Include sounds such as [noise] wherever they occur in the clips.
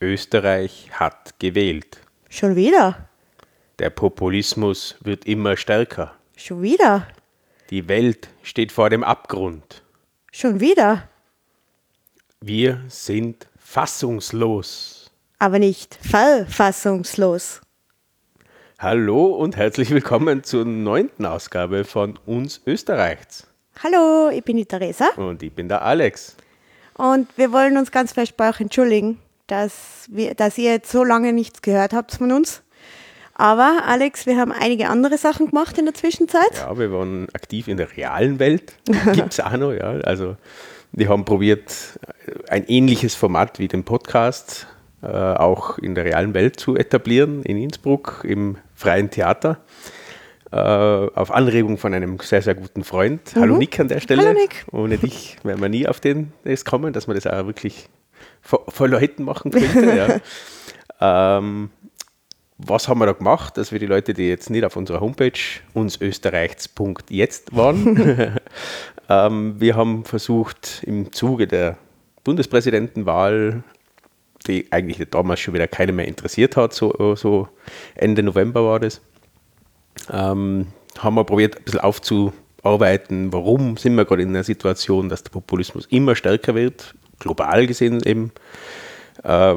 Österreich hat gewählt. Schon wieder? Der Populismus wird immer stärker. Schon wieder? Die Welt steht vor dem Abgrund. Schon wieder? Wir sind fassungslos. Aber nicht verfassungslos. Hallo und herzlich willkommen zur neunten Ausgabe von Uns Österreichs. Hallo, ich bin die Theresa Und ich bin der Alex. und wir wollen uns ganz fest bei euch entschuldigen, dass, wir, dass ihr jetzt so lange nichts gehört habt von uns. Aber Alex, wir haben einige andere Sachen gemacht in der Zwischenzeit. Ja, wir waren aktiv in der realen Welt. Gibt es auch noch, ja. Also, wir haben probiert, ein ähnliches Format wie den Podcast äh, auch in der realen Welt zu etablieren, in Innsbruck im freien Theater. Äh, auf Anregung von einem sehr, sehr guten Freund. Hallo Nick an der Stelle. Mhm. Hallo Nick. Ohne dich wären wir nie auf den das kommen, dass man das auch wirklich vor, vor Leuten machen könnte. ja. [laughs] ähm, was haben wir da gemacht, dass wir die Leute, die jetzt nicht auf unserer Homepage unsösterreichs.jetzt waren, [laughs] ähm, wir haben versucht im Zuge der Bundespräsidentenwahl, die eigentlich damals schon wieder keiner mehr interessiert hat, so, so Ende November war das, ähm, haben wir probiert, ein bisschen aufzuarbeiten, warum sind wir gerade in einer Situation, dass der Populismus immer stärker wird, global gesehen eben. Äh,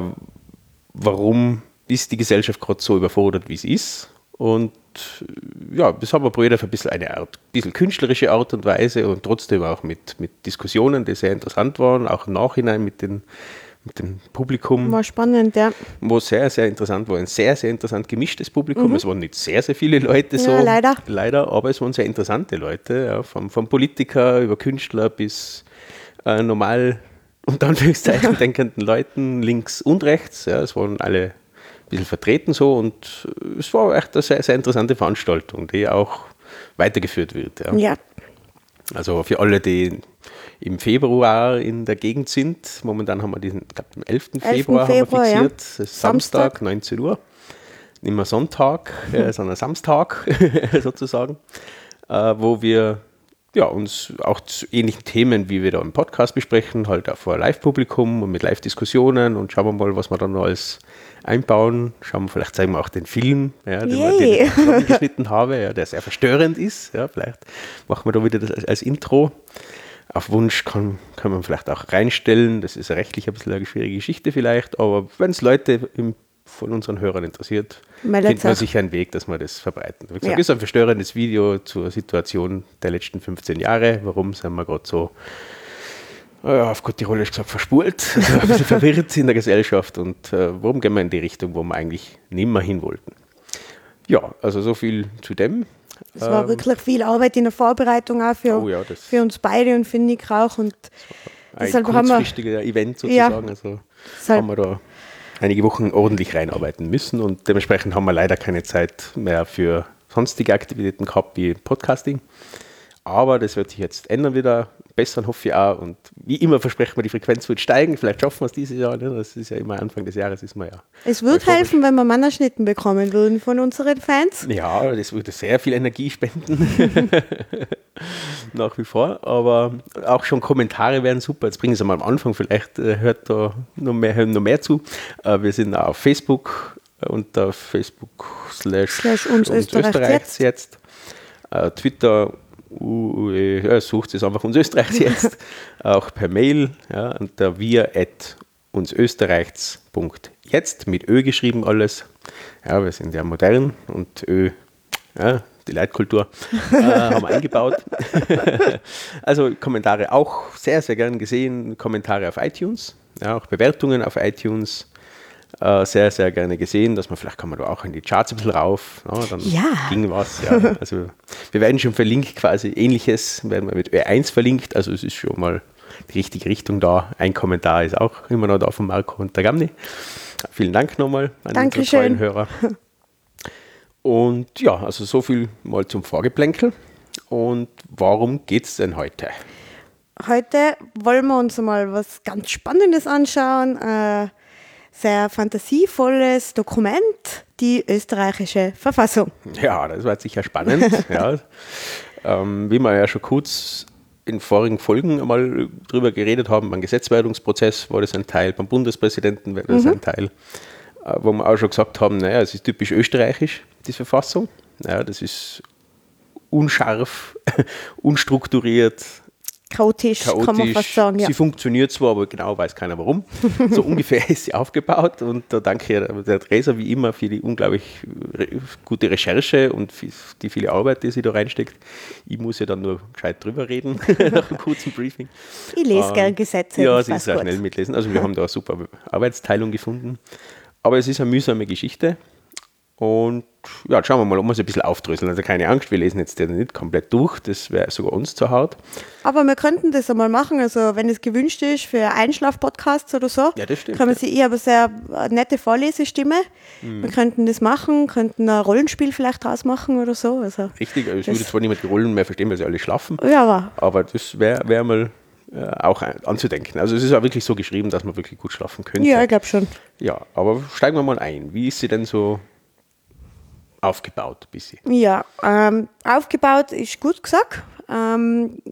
warum ist die Gesellschaft gerade so überfordert, wie sie ist? Und äh, ja, das haben wir probiert auf ein bisschen eine Art, bisschen künstlerische Art und Weise und trotzdem auch mit, mit Diskussionen, die sehr interessant waren, auch im Nachhinein mit, den, mit dem Publikum War spannend, ja. wo sehr, sehr interessant war. Ein sehr, sehr interessant gemischtes Publikum. Es waren nicht sehr, sehr viele Leute so. Mhm. Ja, leider. Leider, aber es waren sehr interessante Leute, ja, vom, vom Politiker über Künstler bis äh, normal, unter Anführungszeichen, denkenden Leuten links und rechts. Ja, es waren alle ein bisschen vertreten so und äh, es war echt eine sehr, sehr interessante Veranstaltung, die auch weitergeführt wird. Ja. Ja, Also für alle, die im Februar in der Gegend sind, momentan haben wir diesen, ich glaube, am 11. Februar, Februar, haben ja. wir fixiert, ist Samstag, Samstag. 19 Uhr. Nicht mehr Sonntag, äh, [laughs] sondern Samstag [laughs] sozusagen, äh, wo wir ja, uns auch zu ähnlichen Themen, wie wir da im Podcast besprechen, halt auch vor Live-Publikum und mit Live-Diskussionen und schauen wir mal, was wir dann noch alles einbauen. Schauen wir, vielleicht zeigen wir auch den Film, ja, den, wir, den ich zusammengeschnitten habe, ja, der sehr verstörend ist. Ja, vielleicht machen wir da wieder das als, als Intro. Auf Wunsch kann, kann man vielleicht auch reinstellen. Das ist rechtlich ein bisschen eine schwierige Geschichte vielleicht, aber wenn es Leute im, von unseren Hörern interessiert, Meldet findet man sich. sicher einen Weg, dass wir das verbreiten. Wie gesagt, Ja. ist ein verstörendes Video zur Situation der letzten 15 Jahre. Warum sind wir gerade so, äh, auf gut Tirolisch gesagt, verspult, [laughs] also ein bisschen verwirrt in der Gesellschaft und äh, warum gehen wir in die Richtung, wo wir eigentlich nicht mehr hin wollten. Ja, also so viel zu dem. es war wirklich viel Arbeit in der Vorbereitung auch für, Ähm. Oh ja, für uns beide und für Nick auch. Und Ein Deshalb haben wir- Event Ja. sozusagen. Also Deshalb- haben wir da einige Wochen ordentlich reinarbeiten müssen und dementsprechend haben wir leider keine Zeit mehr für sonstige Aktivitäten gehabt wie Podcasting. Aber das wird sich jetzt ändern wieder. Bessern hoffe ich auch. Und wie immer versprechen wir, die Frequenz wird steigen. Vielleicht schaffen wir es dieses Jahr. Ne? Das ist ja immer Anfang des Jahres, ist man ja. es würde helfen, wenn wir Mannerschnitten bekommen würden von unseren Fans. Ja, das würde sehr viel Energie spenden. [laughs] [laughs] Nach wie vor. Aber auch schon Kommentare wären super. Jetzt bringen Sie mal am Anfang, vielleicht äh, hört da noch mehr, hören noch mehr zu. Äh, wir sind auf Facebook unter Facebook slash, Slash uns Österreichs jetzt. Äh, Twitter, äh, sucht es einfach uns Österreichs jetzt. [laughs] auch per Mail ja, unter wir at unsösterreichs.jetzt mit Ö geschrieben alles. Ja, wir sind ja modern und Ö, ja, die Leitkultur äh, haben wir eingebaut. [laughs] also Kommentare auch sehr, sehr gern gesehen. Kommentare auf iTunes, ja, auch Bewertungen auf iTunes. Äh, sehr, sehr gerne gesehen, dass man vielleicht kann man da auch in die Charts ein bisschen rauf. Ja, dann Ja. ging was. Ja. [laughs] Also wir werden schon verlinkt, quasi ähnliches, werden wir mit Ö1 verlinkt. Also es ist schon mal die richtige Richtung da. Ein Kommentar ist auch immer noch da von Marco und der Gamni. Vielen Dank nochmal an unsere Dankeschön. treuen Hörer. Und ja, also so viel mal zum Vorgeplänkel. Und warum geht es denn heute? Heute wollen wir uns mal was ganz Spannendes anschauen. Äh, sehr fantasievolles Dokument, die österreichische Verfassung. Ja, das war sicher spannend. [laughs] ja. ähm, wie wir ja schon kurz in vorigen Folgen einmal drüber geredet haben, beim Gesetzwerdungsprozess war das ein Teil, beim Bundespräsidenten war das mhm. ein Teil, äh, wo wir auch schon gesagt haben, naja, es ist typisch österreichisch, die Verfassung. Naja, das ist unscharf, [laughs] unstrukturiert, chaotisch, chaotisch, kann man fast sagen. Ja. Sie funktioniert zwar, aber genau weiß keiner warum. So [laughs] ungefähr ist sie aufgebaut und da danke ich der Theresa wie immer für die unglaublich gute Recherche und die viele Arbeit, die sie da reinsteckt. Ich muss ja dann nur gescheit drüber reden [laughs] nach einem kurzen Briefing. Ich lese ähm, gern Gesetze. Ja, sie ist sehr schnell mitlesen. Also wir haben da eine super Arbeitsteilung gefunden. Aber es ist eine mühsame Geschichte. Und ja, schauen wir mal, ob wir es ein bisschen aufdröseln. Also keine Angst, wir lesen jetzt den nicht komplett durch, das wäre sogar uns zu hart. Aber wir könnten das einmal machen, also wenn es gewünscht ist für Einschlaf-Podcasts oder so, ja, das stimmt, kann man ja. ich habe sehr nette Vorlesestimme. Mhm. Wir könnten das machen, könnten ein Rollenspiel vielleicht draus machen oder so. Also Richtig, also es würde zwar niemand die Rollen mehr verstehen, weil sie alle schlafen, ja, aber, aber das wäre wär mal äh, auch anzudenken. Also es ist auch wirklich so geschrieben, dass man wirklich gut schlafen könnte. Ja, ich glaube schon. Ja, aber steigen wir mal ein. Wie ist sie denn so aufgebaut bisschen? Ja, ähm, aufgebaut ist gut gesagt. Ähm,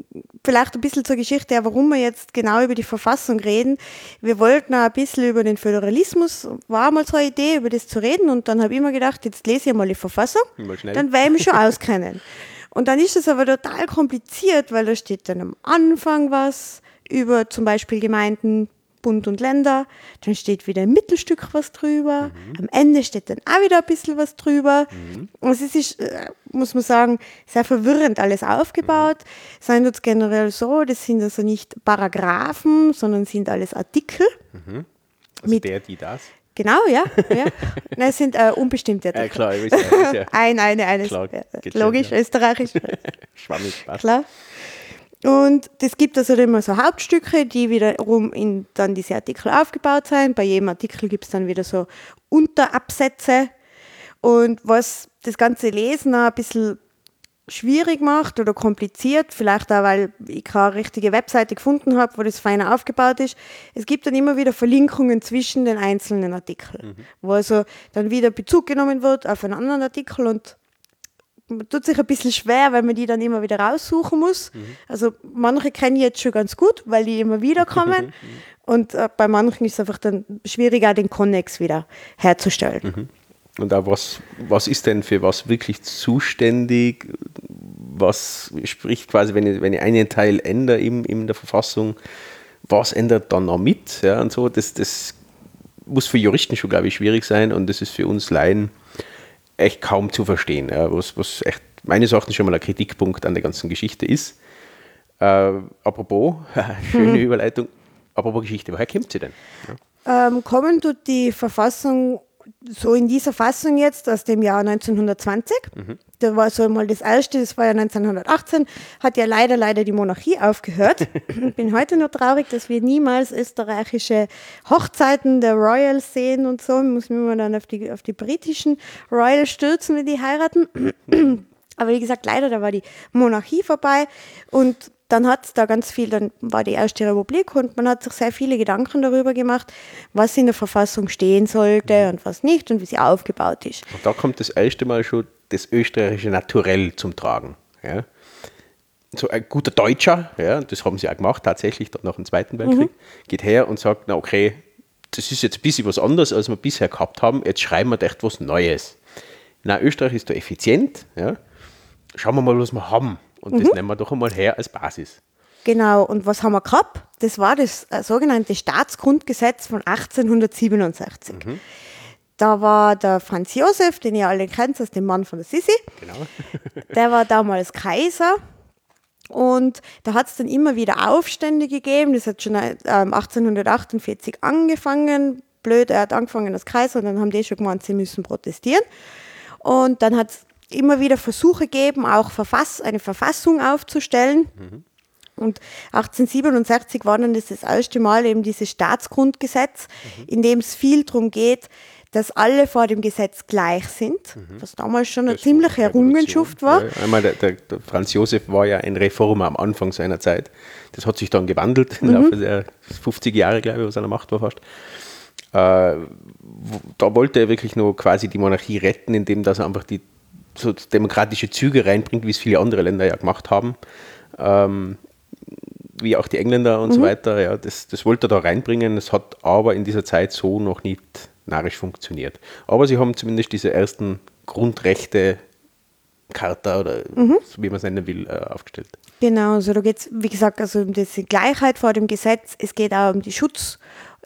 vielleicht ein bisschen zur Geschichte, warum wir jetzt genau über die Verfassung reden. Wir wollten auch ein bisschen über den Föderalismus, war mal so eine Idee, über das zu reden und dann habe ich mir gedacht, jetzt lese ich mal die Verfassung, dann werde ich mich schon [laughs] auskennen. Und dann ist es aber total kompliziert, weil da steht dann am Anfang was über zum Beispiel Gemeinden, Bund und Länder, dann steht wieder im Mittelstück was drüber, mhm. am Ende steht dann auch wieder ein bisschen was drüber. Mhm. Und es ist, äh, muss man sagen, sehr verwirrend alles aufgebaut. Mhm. Sein wird generell so, das sind also nicht Paragraphen, sondern sind alles Artikel. Mhm. Also mit der, die, das? Genau, ja. [laughs] ja. Nein, es sind äh, unbestimmte Artikel. Ja, klar, ich weiß ja. [laughs] ein, eine, eines. Klar, logisch, ja. österreichisch. [laughs] Schwammig, passt. Klar. Und es gibt also immer so Hauptstücke, die wiederum in dann diese Artikel aufgebaut sind. Bei jedem Artikel gibt es dann wieder so Unterabsätze. Und was das ganze Lesen auch ein bisschen schwierig macht oder kompliziert, vielleicht auch, weil ich keine richtige Webseite gefunden habe, wo das feiner aufgebaut ist. Es gibt dann immer wieder Verlinkungen zwischen den einzelnen Artikeln, mhm. wo also dann wieder Bezug genommen wird auf einen anderen Artikel und man tut sich ein bisschen schwer, weil man die dann immer wieder raussuchen muss. Mhm. Also manche kenne ich jetzt schon ganz gut, weil die immer wieder kommen. [laughs] und äh, bei manchen ist es einfach dann schwieriger, den Connex wieder herzustellen. Mhm. Und auch was, was ist denn für was wirklich zuständig? Was spricht quasi, wenn ich, wenn ich einen Teil ändere in, in der Verfassung, was ändert dann noch mit? Ja, und so, das, das muss für Juristen schon, glaube ich, schwierig sein und das ist für uns Laien echt kaum zu verstehen, ja, was, was echt meines Erachtens schon mal ein Kritikpunkt an der ganzen Geschichte ist. Äh, apropos, [laughs] schöne hm. Überleitung, apropos Geschichte, woher kommt sie denn? Ja. Ähm, kommen tut die Verfassung so in dieser Fassung jetzt aus dem Jahr 1920. Mhm. Da war so mal das erste, das war ja 1918, hat ja leider, leider die Monarchie aufgehört. Ich [laughs] bin heute noch traurig, dass wir niemals österreichische Hochzeiten der Royals sehen und so. Muss man dann auf die, auf die britischen Royals stürzen, wenn die heiraten. [clears throat] Aber wie gesagt, leider, da war die Monarchie vorbei und dann hat es da ganz viel, dann war die erste Republik und man hat sich sehr viele Gedanken darüber gemacht, was in der Verfassung stehen sollte und was nicht und wie sie aufgebaut ist. Und da kommt das erste Mal schon das österreichische Naturell zum Tragen. Ja? So ein guter Deutscher, ja, das haben sie auch gemacht, tatsächlich nach dem Zweiten Weltkrieg, mhm. geht her und sagt, na okay, das ist jetzt ein bisschen was anderes, als wir bisher gehabt haben, jetzt schreiben wir echt was Neues. Na, Österreich ist da effizient, ja. schauen wir mal, was wir haben. Und mhm. das nehmen wir doch einmal her als Basis. Genau, und was haben wir gehabt? Das war das äh, sogenannte Staatsgrundgesetz von 1867. Mhm. Da war der Franz Josef, den ihr alle kennt, als den Mann von der Sissi. Genau. [laughs] der war damals Kaiser. Und da hat es dann immer wieder Aufstände gegeben. Das hat schon äh, 1848 angefangen. Blöd, er hat angefangen als Kaiser und dann haben die schon gemeint, sie müssen protestieren. Und dann hat es immer wieder Versuche gegeben, auch Verfass eine Verfassung aufzustellen. Mhm. Und 1867 war dann das, das erste Mal eben dieses Staatsgrundgesetz, mhm. in dem es viel darum geht, dass alle vor dem Gesetz gleich sind, mhm. was damals schon eine das ziemliche Errungenschaft war. Ja, einmal der, der, der, Franz Josef war ja ein Reformer am Anfang seiner Zeit. Das hat sich dann gewandelt im mhm. Laufe der 50 Jahre, glaube ich, was seiner Macht war fast. Äh, da wollte er wirklich nur quasi die Monarchie retten, indem dass er einfach die so demokratische Züge reinbringt, wie es viele andere Länder ja gemacht haben. Ähm, wie auch die Engländer und so weiter. Ja, das, das wollte er da reinbringen. Es hat aber in dieser Zeit so noch nicht narisch funktioniert. Aber sie haben zumindest diese ersten Grundrechte Charta oder so wie man es nennen will, äh, aufgestellt. Genau, also da geht es, wie gesagt, also um diese Gleichheit vor dem Gesetz. Es geht auch um den Schutz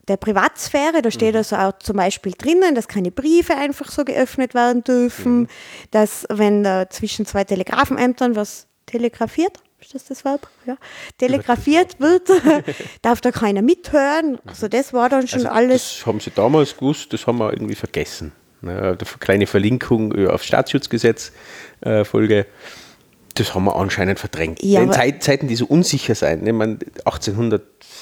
der Privatsphäre. Da steht also auch zum Beispiel drinnen, dass keine Briefe einfach so geöffnet werden dürfen, dass wenn da zwischen zwei Telegrafenämtern was telegrafiert, ist das das Verb? Ja. Telegrafiert wird, [laughs] darf da keiner mithören. Also das war dann schon Also alles. Das haben sie damals gewusst, das haben wir irgendwie vergessen. Ne, eine kleine Verlinkung äh, auf Staatsschutzgesetz äh, Folge. Das haben wir anscheinend verdrängt. Ja, in Zeit, Zeiten, die so unsicher sind. Ich meine,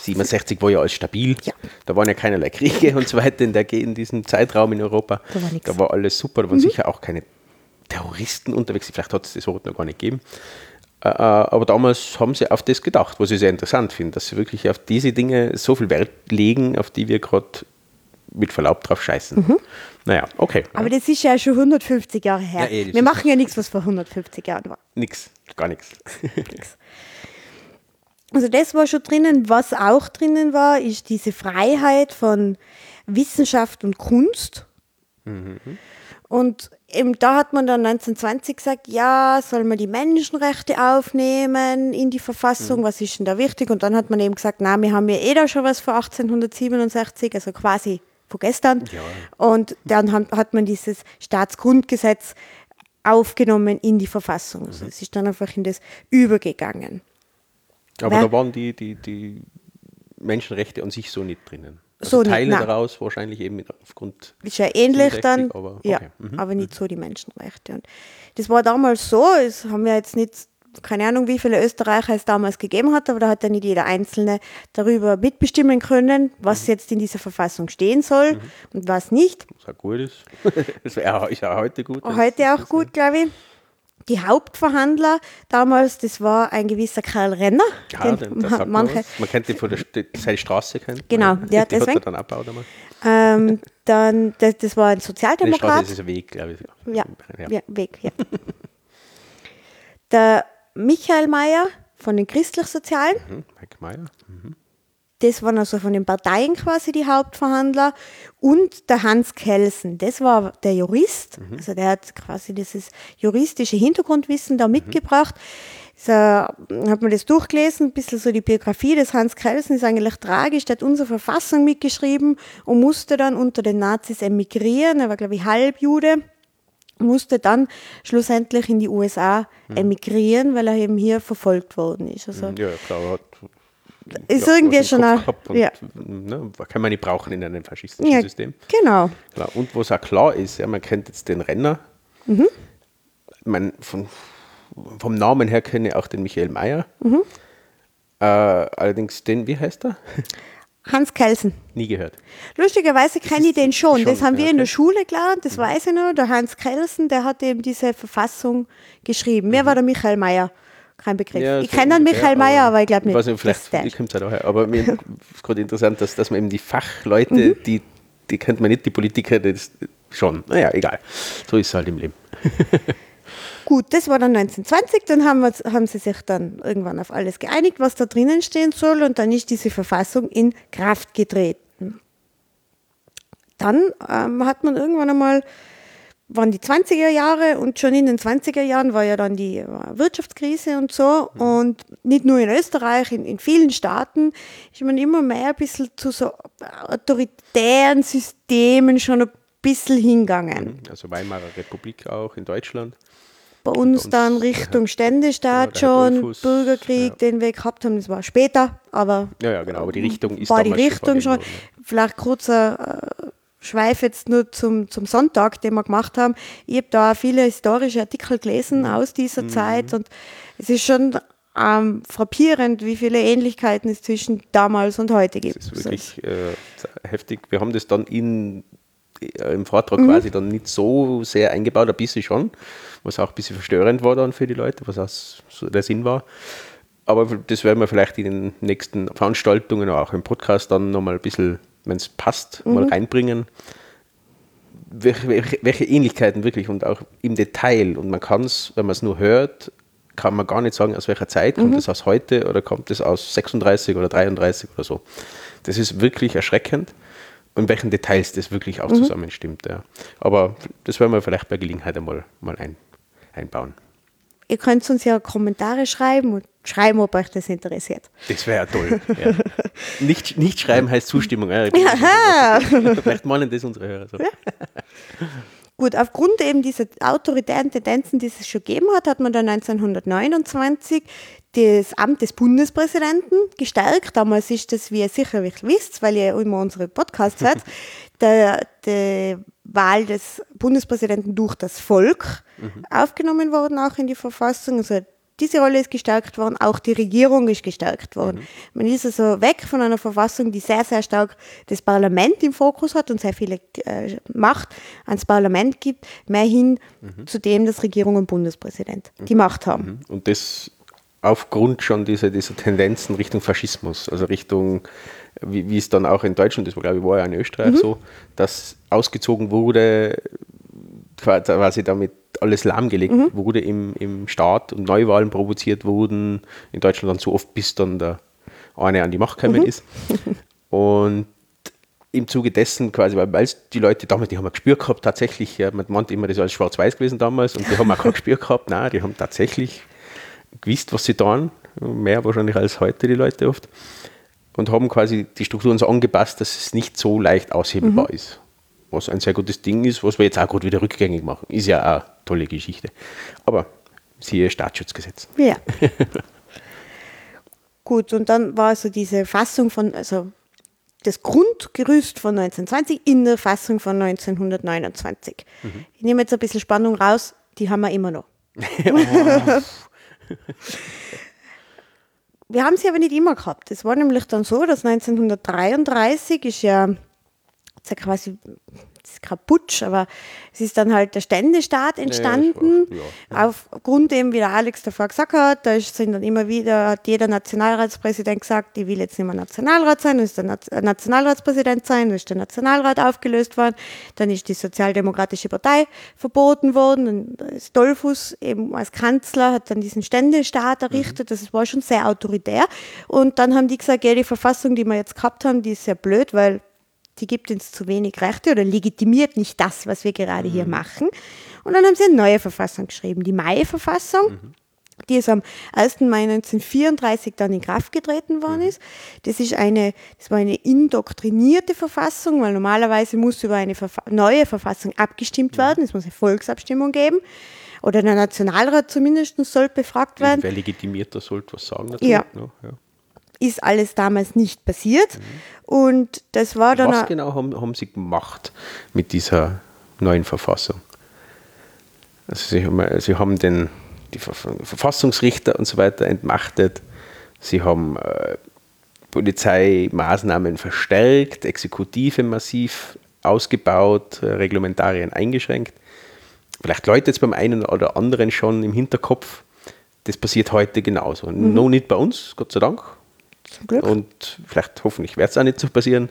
1867 war ja alles stabil. Ja. Da waren ja keinerlei Kriege und so weiter in, der, in diesem Zeitraum in Europa. Da war. Mhm. Da war alles super. Da waren sicher auch keine Terroristen unterwegs. Vielleicht hat es das Wort noch gar nicht gegeben. Äh, äh, Aber damals haben sie auf das gedacht, was ich sehr interessant finde, dass sie wirklich auf diese Dinge so viel Wert legen, auf die wir gerade mit Verlaub drauf scheißen. Naja, okay. Mhm. Aber das ist ja schon 150 Jahre her. Ja, eh, Wir machen ja nichts, was vor 150 Jahren war. Nix, gar nichts. [laughs] Also das war schon drinnen. Was auch drinnen war, ist diese Freiheit von Wissenschaft und Kunst. Und eben da hat man dann 1920 gesagt, ja, soll man die Menschenrechte aufnehmen in die Verfassung, was ist denn da wichtig? Und dann hat man eben gesagt, na, wir haben ja eh da schon was vor 1867, also quasi von gestern. Ja. Und dann hat, man dieses Staatsgrundgesetz aufgenommen in die Verfassung. Also es ist dann einfach in das übergegangen. Aber Wer- da waren die, die, die Menschenrechte an sich so nicht drinnen. Also So nicht, Teile nein. daraus wahrscheinlich eben aufgrund. Ist ja ähnlich 67, dann, aber ja, okay. Mhm. aber nicht so die Menschenrechte. Und das war damals so, es haben wir jetzt nicht, keine Ahnung, wie viele Österreicher es damals gegeben hat, aber da hat ja nicht jeder Einzelne darüber mitbestimmen können, Mhm. was jetzt in dieser Verfassung stehen soll und was nicht. Was auch gut ist. [laughs] Das wäre ist auch heute gut. Heute auch gut, glaube ich. Die Hauptverhandler damals, das war ein gewisser Karl Renner. Ja, den den, man, manche, man kennt den von der seine Straße kennt. Genau, ja, die hat er deswegen. dann abgebaut einmal. ähm, dann, das, das war ein Sozialdemokrat. Straße ist ein Weg, glaube ich. Ja, ja. Weg, ja. Der Michael Mayer von den Christlich-Sozialen, Mhm. Mike Meyer. Das waren also von den Parteien quasi die Hauptverhandler. Und der Hans Kelsen, das war der Jurist, also der hat quasi dieses juristische Hintergrundwissen da mitgebracht. So, hat man das durchgelesen, ein bisschen so die Biografie des Hans Kelsen ist eigentlich tragisch. Der hat unsere Verfassung mitgeschrieben und musste dann unter den Nazis emigrieren. Er war, glaube ich, Halbjude musste dann schlussendlich in die USA emigrieren, weil er eben hier verfolgt worden ist. Also Ja, klar. er Hat, ist ja, irgendwie schon ein, ja, ne, kann man nicht brauchen in einem faschistischen ja, System. genau. Klar. Und was auch klar ist, ja, man kennt jetzt den Renner. Mhm. Man, von, vom Namen her kenne ich auch den Michael Mayer. Mhm. Äh, allerdings den, wie heißt er? [laughs] Hans Kelsen. Nie gehört. Lustigerweise kenne ich den schon. schon, Das haben wir in der okay. Schule gelernt, das weiß ich noch. Der Hans Kelsen, der hat eben diese Verfassung geschrieben. Mir war der Michael Mayer kein Begriff. Ja, ich kenne Michael Mayer, aber ich glaube nicht, Ich weiß nicht, vielleicht kommt es auch daher. Aber mir [laughs] ist gerade interessant, dass, dass man eben die Fachleute, Mhm. die, die kennt man nicht, die Politiker, das schon. Naja, egal. So ist es halt im Leben. [laughs] Gut, das war dann 1920, dann haben, wir, haben sie sich dann irgendwann auf alles geeinigt, was da drinnen stehen soll und dann ist diese Verfassung in Kraft getreten. Dann ähm, hat man irgendwann einmal, waren die 20er Jahre und schon in den 20er Jahren war ja dann die äh, Wirtschaftskrise und so und nicht nur in Österreich, in, in vielen Staaten ist man immer mehr ein bisschen zu so autoritären Systemen schon ein bisschen hingegangen Also Weimarer Republik auch in Deutschland. bei uns uns dann [laughs] Richtung Ständestaat genau, schon, Dollfuß, Bürgerkrieg, ja. den wir gehabt haben, das war später, aber Ja, ja, genau. Aber die Richtung ist war die Richtung schon. Vielleicht kurzer äh, Schweif jetzt nur zum, zum Sonntag, den wir gemacht haben. Ich habe da viele historische Artikel gelesen Mhm. aus dieser Zeit und es ist schon ähm, frappierend, wie viele Ähnlichkeiten es zwischen damals und heute gibt. Das ist wirklich äh, heftig. Wir haben das dann in, äh, im Vortrag Mhm. quasi dann nicht so sehr eingebaut, ein bisschen schon, was auch ein bisschen verstörend war dann für die Leute, was auch so der Sinn war. Aber das werden wir vielleicht in den nächsten Veranstaltungen, auch im Podcast dann nochmal ein bisschen, wenn es passt, Mhm. mal reinbringen. Welche, welche, Ähnlichkeiten wirklich und auch im Detail. Und man kann es, wenn man es nur hört, kann man gar nicht sagen, aus welcher Zeit, kommt es aus heute oder kommt es aus 36 oder 33 oder so. Das ist wirklich erschreckend in welchen Details das wirklich auch zusammenstimmt. Ja. Aber das werden wir vielleicht bei Gelegenheit einmal mal ein, einbauen. Ihr könnt uns ja Kommentare schreiben und schreiben, ob euch das interessiert. Das wäre ja toll. [laughs] Ja. Nicht, nicht schreiben heißt Zustimmung. Ja. [laughs] Vielleicht meinen das unsere Hörer so. Gut, aufgrund eben dieser autoritären Tendenzen, die es schon gegeben hat, hat man dann 1929 das Amt des Bundespräsidenten gestärkt. Damals ist das, wie ihr sicherlich wisst, weil ihr immer unsere Podcasts hört, der, die Wahl des Bundespräsidenten durch das Volk aufgenommen worden, auch in die Verfassung. Also diese Rolle ist gestärkt worden, auch die Regierung ist gestärkt worden. Man ist also weg von einer Verfassung, die sehr, sehr stark das Parlament im Fokus hat und sehr viele äh, Macht ans Parlament gibt, mehr hin zu dem, dass Regierung und Bundespräsident die Macht haben. Und das aufgrund schon dieser, dieser Tendenzen Richtung Faschismus, also Richtung, wie, wie es dann auch in Deutschland, das war glaube ich war ja in Österreich so, dass ausgezogen wurde, quasi damit alles lahmgelegt wurde im, im Staat und Neuwahlen provoziert wurden, in Deutschland dann so oft, bis dann der eine an die Macht gekommen ist. Und im Zuge dessen quasi, weil die Leute damals, die haben ein Gespür gehabt, tatsächlich, man meint immer, das war alles schwarz-weiß gewesen damals und die haben auch kein [laughs] Gespür gehabt, nein, die haben tatsächlich gewusst, was sie tun, mehr wahrscheinlich als heute die Leute oft, und haben quasi die Strukturen so angepasst, dass es nicht so leicht aushebelbar ist. Was ein sehr gutes Ding ist, was wir jetzt auch gut wieder rückgängig machen. Ist ja auch eine tolle Geschichte. Aber siehe Staatsschutzgesetz. Ja. [laughs] Gut, und dann war also diese Fassung von, also das Grundgerüst von 1920 in der Fassung von 1929. Ich nehme jetzt ein bisschen Spannung raus, die haben wir immer noch. [laughs] wir haben sie aber nicht immer gehabt. Es war nämlich dann so, dass 1933 ist ja, ist ja quasi, das ist kein Putsch, aber es ist dann halt der Ständestaat entstanden. ja. Aufgrund eben, wie der Alex davor gesagt hat, da ist- sind dann immer wieder, hat jeder Nationalratspräsident gesagt, ich will jetzt nicht mehr Nationalrat sein, dann ist der äh, Nationalratspräsident sein, dann ist der Nationalrat aufgelöst worden, dann ist die Sozialdemokratische Partei verboten worden, dann ist Dollfuß eben als Kanzler, hat dann diesen Ständestaat errichtet, das war schon sehr autoritär. Und dann haben die gesagt, ja, die Verfassung, die wir jetzt gehabt haben, die ist sehr blöd, weil die gibt uns zu wenig Rechte oder legitimiert nicht das, was wir gerade hier machen. Und dann haben sie eine neue Verfassung geschrieben, die Mai-Verfassung. Die ist am 1. Mai 1934 dann in Kraft getreten worden ist. Das ist eine, das war eine indoktrinierte Verfassung, weil normalerweise muss über eine Verfa neue Verfassung abgestimmt werden. Es muss eine Volksabstimmung geben. Oder der Nationalrat zumindest soll befragt werden. Wer legitimiert, das sollte was sagen. Ja. ne? ja. Ist alles damals nicht passiert. Und das war dann. Was genau haben, haben Sie gemacht mit dieser neuen Verfassung? Also Sie haben, Sie haben den, die Verf- Verfassungsrichter und so weiter entmachtet. Sie haben äh, Polizeimaßnahmen verstärkt, Exekutive massiv ausgebaut, äh, Reglementarien eingeschränkt. Vielleicht läutet es beim einen oder anderen schon im Hinterkopf. Das passiert heute genauso. Noch nicht bei uns, Gott sei Dank. Zum Glück. Und vielleicht hoffentlich wird es auch nicht so passieren,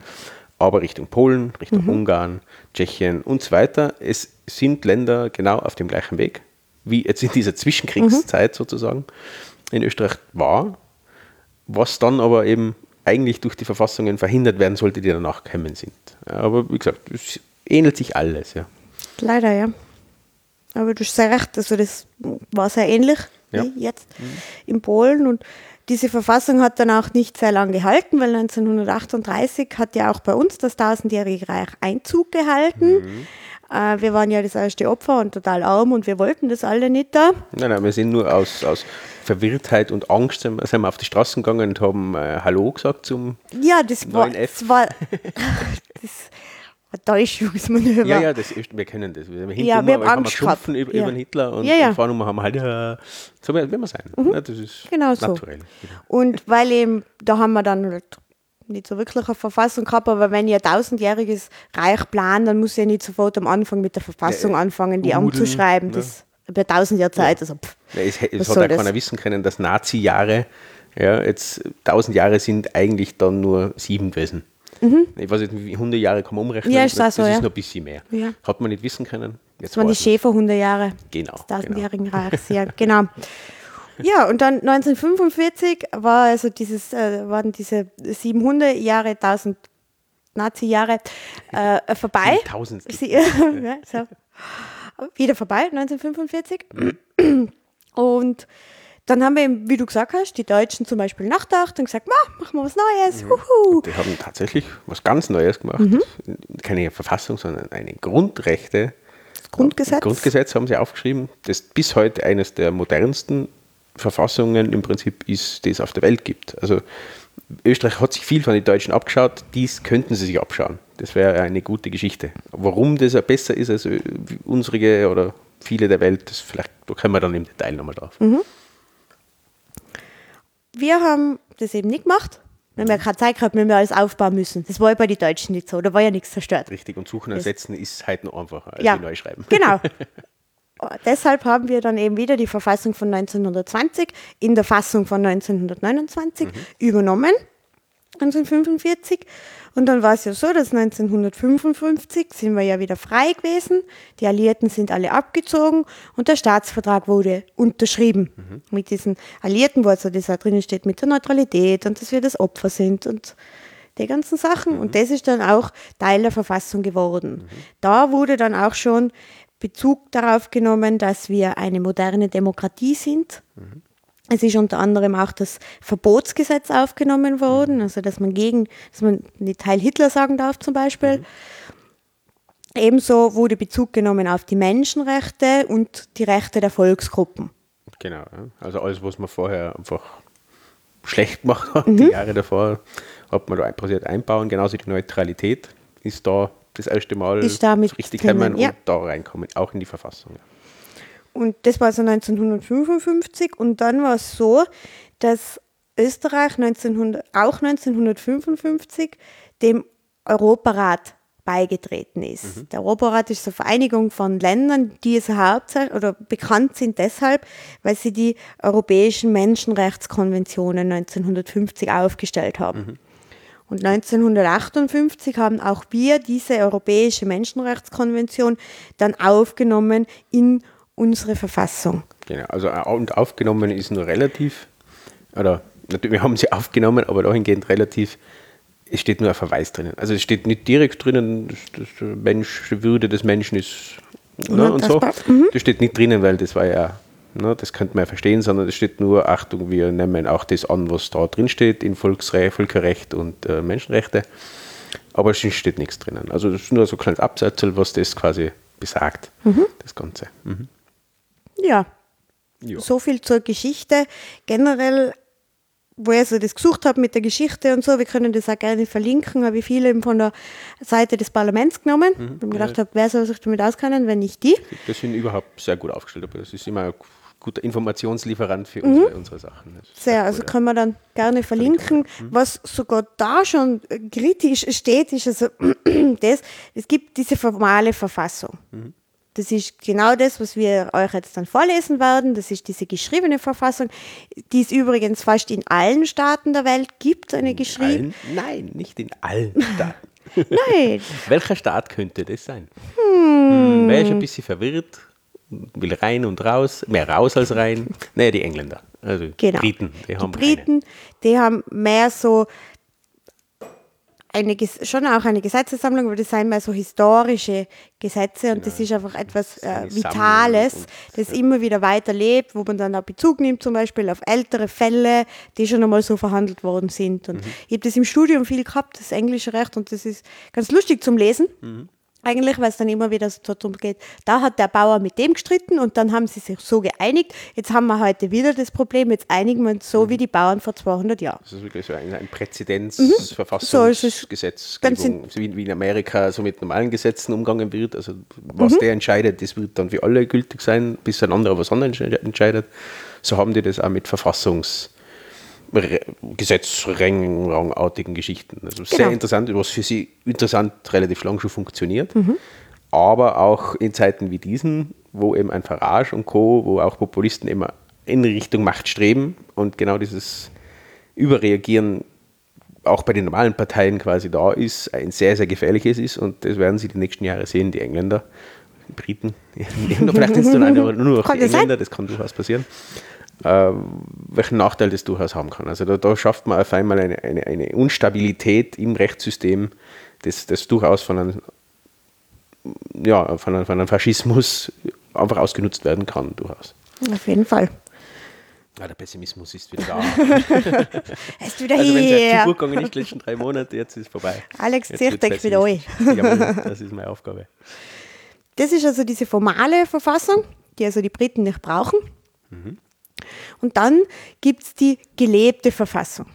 aber Richtung Polen, Richtung Ungarn, Tschechien und so weiter. Es sind Länder genau auf dem gleichen Weg, wie jetzt in dieser Zwischenkriegszeit sozusagen in Österreich war, was dann aber eben eigentlich durch die Verfassungen verhindert werden sollte, die danach gekommen sind. Aber wie gesagt, es ähnelt sich alles. Ja. Leider, ja. Aber du hast sehr recht, also das war sehr ähnlich Ja. wie jetzt in Polen. Und diese Verfassung hat dann auch nicht sehr lange gehalten, weil 1938 hat ja auch bei uns das tausendjährige Reich Einzug gehalten. Äh, wir waren ja das erste Opfer und total arm und wir wollten das alle nicht da. Nein, nein, wir sind nur aus, aus Verwirrtheit und Angst sind wir auf die Straßen gegangen und haben äh, Hallo gesagt zum. Ja, das war, 9F. [laughs] [laughs] das war das war Täuschungsmanöver. Ja, ja, das ist, wir kennen das. Wir, hinten Ja, immer, wir haben Angst gehabt. über, Ja. über den Hitler und, Ja, ja. und vorne haben wir halt, ja, so werden wir sein. Ja, das ist Genau so. naturell. Und weil eben, da haben wir dann halt nicht so wirklich eine Verfassung gehabt, aber wenn ihr ein tausendjähriges Reich plant, dann muss ihr nicht sofort am Anfang mit der Verfassung äh, anfangen, die anzuschreiben. ne? Das über tausend Jahre Zeit. Also, pff, es es hat ja das? keiner wissen können, dass Nazi-Jahre, ja, jetzt 1000 Jahre sind eigentlich dann nur sieben gewesen. Ich weiß nicht, wie 100 Jahre kann man umrechnen. Mhm. Ja, ist auch das so, ist ja. noch ein bisschen mehr. Ja. Hat man nicht wissen können. Jetzt das waren die. Schäferhunderjahre Genau. des tausendjährigen Reichs. Ja, [laughs] genau. Ja, und dann 1945 war also dieses, äh, waren diese 700 Jahre, 1000 Nazi-Jahre äh, vorbei. 1000. Sie, [laughs] ja, so. Wieder vorbei, 1945. Und dann haben wir, eben, wie du gesagt hast, die Deutschen zum Beispiel nachgedacht und gesagt, machen wir was Neues. Huhu. Die haben tatsächlich was ganz Neues gemacht. Mhm. Keine Verfassung, sondern eine Grundrechte. Das Grundgesetz. Grundgesetz haben sie aufgeschrieben, das bis heute eines der modernsten Verfassungen im Prinzip ist, die es auf der Welt gibt. Also Österreich hat sich viel von den Deutschen abgeschaut, dies könnten sie sich abschauen. Das wäre eine gute Geschichte. Warum das ja besser ist als unsere oder viele der Welt, das vielleicht, da kommen wir dann im Detail nochmal drauf. Mhm. Wir haben das eben nicht gemacht. Wir haben ja keine Zeit gehabt, wir haben alles aufbauen müssen. Das war ja bei den Deutschen nicht so, da war ja nichts zerstört. Richtig, und Suchen und Ersetzen ist halt noch einfacher als Ja, neu schreiben. genau. [laughs] Deshalb haben wir dann eben wieder die Verfassung von 1920 in der Fassung von 1929 übernommen, 1945. Und dann war es ja so, dass 1955 sind wir ja wieder frei gewesen, die Alliierten sind alle abgezogen und der Staatsvertrag wurde unterschrieben mit diesen Alliierten, wo also das auch drinnen steht mit der Neutralität und dass wir das Opfer sind und die ganzen Sachen. Und das ist dann auch Teil der Verfassung geworden. Da wurde dann auch schon Bezug darauf genommen, dass wir eine moderne Demokratie sind. Es ist unter anderem auch das Verbotsgesetz aufgenommen worden, also dass man gegen, dass man nicht Heil Hitler sagen darf zum Beispiel. Ebenso wurde Bezug genommen auf die Menschenrechte und die Rechte der Volksgruppen. Genau, also alles, was man vorher einfach schlecht [laughs] gemacht hat, Mhm. die Jahre davor, hat man da passiert einbauen. Genauso die Neutralität ist da das erste Mal Ist da richtig gekommen ja. und da reinkommen, auch in die Verfassung. Und das war so 1955 und dann war es so, dass Österreich 1900, auch 1955 dem Europarat beigetreten ist. Der Europarat ist eine Vereinigung von Ländern, die es hauptsächlich oder bekannt sind deshalb, weil sie die europäischen Menschenrechtskonventionen 1950 aufgestellt haben. Und 1958 haben auch wir diese Europäische Menschenrechtskonvention dann aufgenommen in unsere Verfassung. Genau, also äh, und aufgenommen ist nur relativ, oder natürlich, wir haben sie aufgenommen, aber dahingehend relativ, es steht nur ein Verweis drinnen. Also es steht nicht direkt drinnen, der Mensch, die Würde des Menschen ist ne, und so. Mhm. Das steht nicht drinnen, weil das war ja, ne, das könnte man ja verstehen, sondern es steht nur, Achtung, wir nehmen auch das an, was da drin steht, in Volksrecht, Völkerrecht und äh, Menschenrechte. Aber es steht nichts drinnen. Also das ist nur so ein kleines Absatzel, was das quasi besagt, das Ganze. Mhm. Ja, Ja. so viel zur Geschichte. Generell, wo ich so das gesucht habe mit der Geschichte und so, wir können das auch gerne verlinken, habe ich viele eben von der Seite des Parlaments genommen. Mhm. und gedacht habe, wer soll sich damit auskennen, wenn nicht die? Das sind überhaupt sehr gut aufgestellt, aber das ist immer ein guter Informationslieferant für unsere, unsere Sachen. Mhm. Sehr, cool, also ja. können wir dann gerne verlinken. Was sogar da schon äh, kritisch steht, ist also [clears throat] das, es gibt diese formale Verfassung. Das ist genau das, was wir euch jetzt dann vorlesen werden. Das ist diese geschriebene Verfassung, die es übrigens fast in allen Staaten der Welt gibt, eine geschriebene. Nein, nicht in allen [laughs] Staaten. Nein, [laughs] Welcher Staat könnte das sein? Hm. Wer ist ein bisschen verwirrt, will rein und raus, mehr raus als rein. Naja, die Engländer, also genau. Briten, die haben die Briten, die haben mehr so eine, schon auch eine Gesetzessammlung, aber das sind mehr so historische Gesetze und das ist einfach etwas äh, Vitales, und- das immer wieder weiterlebt, wo man dann auch Bezug nimmt, zum Beispiel auf ältere Fälle, die schon einmal so verhandelt worden sind. Und ich habe das im Studium viel gehabt, das englische Recht, und das ist ganz lustig zum Lesen. Eigentlich, weil es dann immer wieder so darum geht, da hat der Bauer mit dem gestritten und dann haben sie sich so geeinigt. Jetzt haben wir heute wieder das Problem, jetzt einigen wir uns so wie die Bauern vor 200 Jahren. Das ist wirklich so ein, ein Mhm. So wie, wie in Amerika so mit normalen Gesetzen umgangen wird. Also was der entscheidet, das wird dann für alle gültig sein, bis ein anderer was anderes entscheidet. So haben die das auch mit Verfassungs Re- Gesetzrangartigen Geschichten. Also sehr Genau. interessant, was für sie interessant relativ lang schon funktioniert. Aber auch in Zeiten wie diesen, wo eben ein Farage und Co., wo auch Populisten immer in Richtung Macht streben und genau dieses Überreagieren auch bei den normalen Parteien quasi da ist, ein sehr, sehr gefährliches ist und das werden sie die nächsten Jahre sehen, die Engländer, die Briten, [laughs] vielleicht sind es dann nur noch die? Engländer, das kann durchaus passieren. äh, welchen Nachteil das durchaus haben kann. Also da, da schafft man auf einmal eine, eine, eine Unstabilität im Rechtssystem, das, das durchaus von einem, ja, von, einem, von einem Faschismus einfach ausgenutzt werden kann, durchaus. Auf jeden Fall. Ja, der Pessimismus ist wieder da. [laughs] Er ist wieder Also wenn es hier. gut gegangen ist, die letzten drei Monate, jetzt ist es vorbei. Alex dich wieder pessimistisch. [laughs] Jawohl, das ist meine Aufgabe. Das ist also diese formale Verfassung, die also die Briten nicht brauchen. Und dann gibt es die gelebte Verfassung.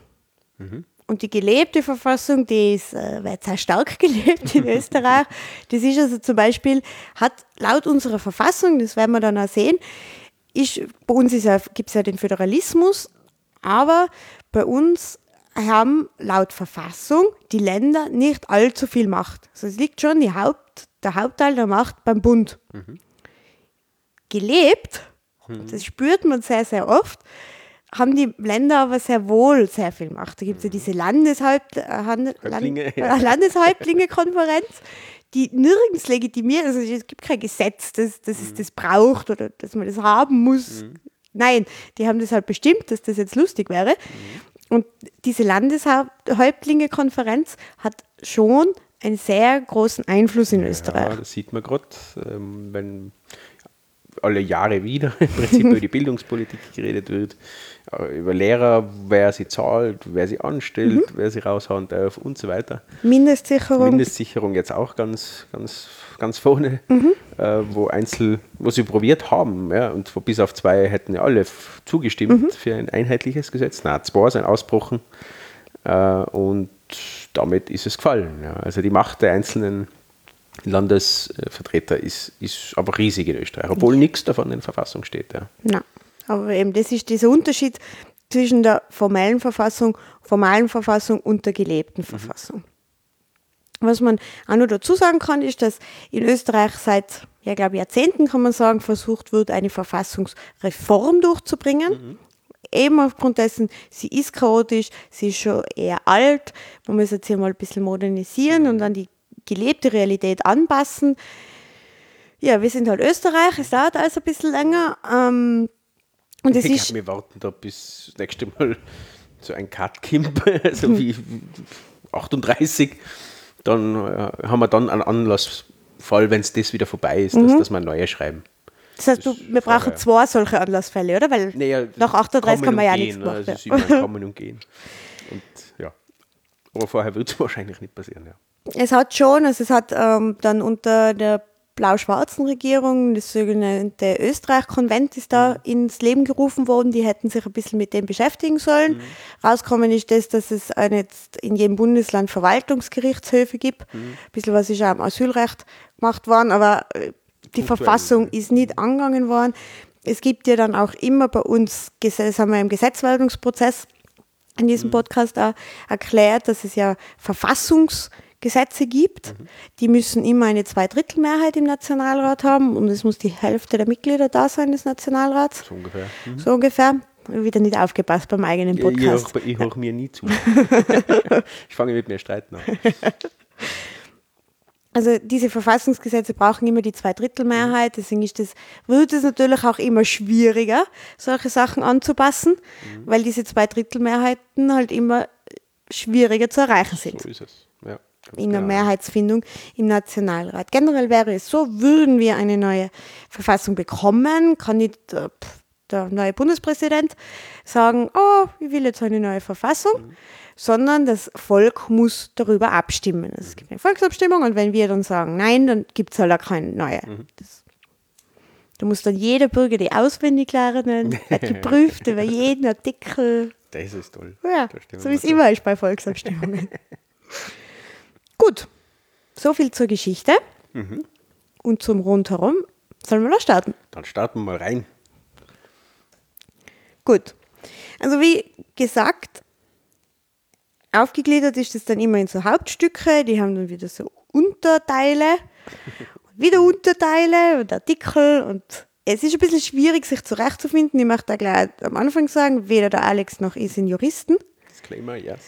Und die gelebte Verfassung, die ist, äh, sehr stark [laughs] gelebt in Österreich. Das ist also zum Beispiel, hat laut unserer Verfassung, das werden wir dann auch sehen, ist, bei uns ja, gibt es ja den Föderalismus, aber bei uns haben laut Verfassung die Länder nicht allzu viel Macht. Also es liegt schon die Haupt, der Hauptteil der Macht beim Bund. Gelebt, das spürt man sehr, sehr oft, haben die Länder aber sehr wohl sehr viel Macht. Da gibt es ja diese Landeshaupt, äh, Han- Häuptlinge, Land, [laughs] ja. Landeshäuptlinge-Konferenz, die nirgends legitimiert, also es gibt kein Gesetz, das, das es das braucht oder dass man das haben muss. Nein, die haben das halt bestimmt, dass das jetzt lustig wäre. Und diese Landeshäuptlinge-Konferenz hat schon einen sehr großen Einfluss in Österreich. Ja, das sieht man gerade, ähm, wenn alle Jahre wieder [laughs] im Prinzip über die [laughs] Bildungspolitik geredet wird, äh, über Lehrer, wer sie zahlt, wer sie anstellt, Mhm. wer sie raushauen darf und so weiter. Mindestsicherung. Mindestsicherung jetzt auch ganz, ganz, ganz vorne, Mhm. äh, wo Einzel, wo sie probiert haben, ja, und wo bis auf zwei hätten ja alle zugestimmt Mhm. für ein einheitliches Gesetz. Na, zwei sind ausgebrochen äh, und damit ist es gefallen. Ja. Also die Macht der einzelnen Landesvertreter ist, ist aber riesig in Österreich, obwohl nichts davon in der Verfassung steht. Ja. Nein, aber eben das ist dieser Unterschied zwischen der formellen Verfassung, formalen Verfassung und der gelebten Verfassung. Was man auch noch dazu sagen kann, ist, dass in Österreich seit, ja, glaube Jahrzehnten kann man sagen, versucht wird, eine Verfassungsreform durchzubringen. Eben aufgrund dessen, sie ist chaotisch, sie ist schon eher alt, man muss jetzt hier mal ein bisschen modernisieren und an die gelebte Realität anpassen. Ja, wir sind halt Österreich, es dauert also ein bisschen länger. Ähm, und es ich ist, wir warten da bis das nächste Mal [laughs] so ein Cut kommt, [laughs] also wie 38. Dann äh, haben wir dann einen Anlassfall, wenn es das wieder vorbei ist, dass, dass wir neue schreiben. das heißt, du, wir brauchen vorher. zwei solche Anlassfälle, oder? Weil Naja, nach 38 kann man ja nichts machen. ne? Ist immer ein kommen und gehen. Und ja. Aber vorher wird es [laughs] wahrscheinlich nicht passieren, ja. Es hat schon, also es hat ähm, dann unter der blau-schwarzen Regierung, das sogenannte Österreich-Konvent ist da ins Leben gerufen worden, die hätten sich ein bisschen mit dem beschäftigen sollen. Rauskommen ist das, dass es jetzt in jedem Bundesland Verwaltungsgerichtshöfe gibt. Ein bisschen was ist auch im Asylrecht gemacht worden, aber äh, die Punktuell, Verfassung ist nicht angegangen worden. Es gibt ja dann auch immer bei uns, das haben wir im Gesetzwerdungsprozess in diesem Podcast auch erklärt, dass es ja Verfassungsgesetze gibt. Die müssen immer eine Zweidrittelmehrheit im Nationalrat haben und es muss die Hälfte der Mitglieder da sein des Nationalrats. So ungefähr. Mhm. So ungefähr. Wieder nicht aufgepasst beim eigenen Podcast. ich, ich höre mir nie zu. [laughs] ich fange mit mir streiten an. [laughs] Also diese Verfassungsgesetze brauchen immer die Zweidrittelmehrheit, deswegen ist das, wird es natürlich auch immer schwieriger, solche Sachen anzupassen, weil diese Zweidrittelmehrheiten halt immer schwieriger zu erreichen sind. So ist es. In der. Mehrheitsfindung im Nationalrat. Generell wäre es so, würden wir eine neue Verfassung bekommen, kann nicht äh, der neue Bundespräsident sagen, oh, ich will jetzt eine neue Verfassung, sondern das Volk muss darüber abstimmen. Es gibt eine Volksabstimmung und wenn wir dann sagen nein, dann gibt es halt auch keine neue. Das, da muss dann jeder Bürger die auswendig lernen, [laughs] wird geprüft über jeden Artikel. Das ist toll. Ja, Da stimmen so wie es immer ist bei Volksabstimmungen. [laughs] Gut, so viel zur Geschichte Mhm. und zum Rundherum. Sollen wir noch starten? Dann starten wir mal rein. Gut. Also wie gesagt, aufgegliedert ist es dann immer in so Hauptstücke, die haben dann wieder so Unterteile, [laughs] wieder Unterteile und Artikel und es ist ein bisschen schwierig, sich zurechtzufinden. Ich möchte da gleich am Anfang sagen, weder der Alex noch ich sind Juristen. Disclaimer, yes.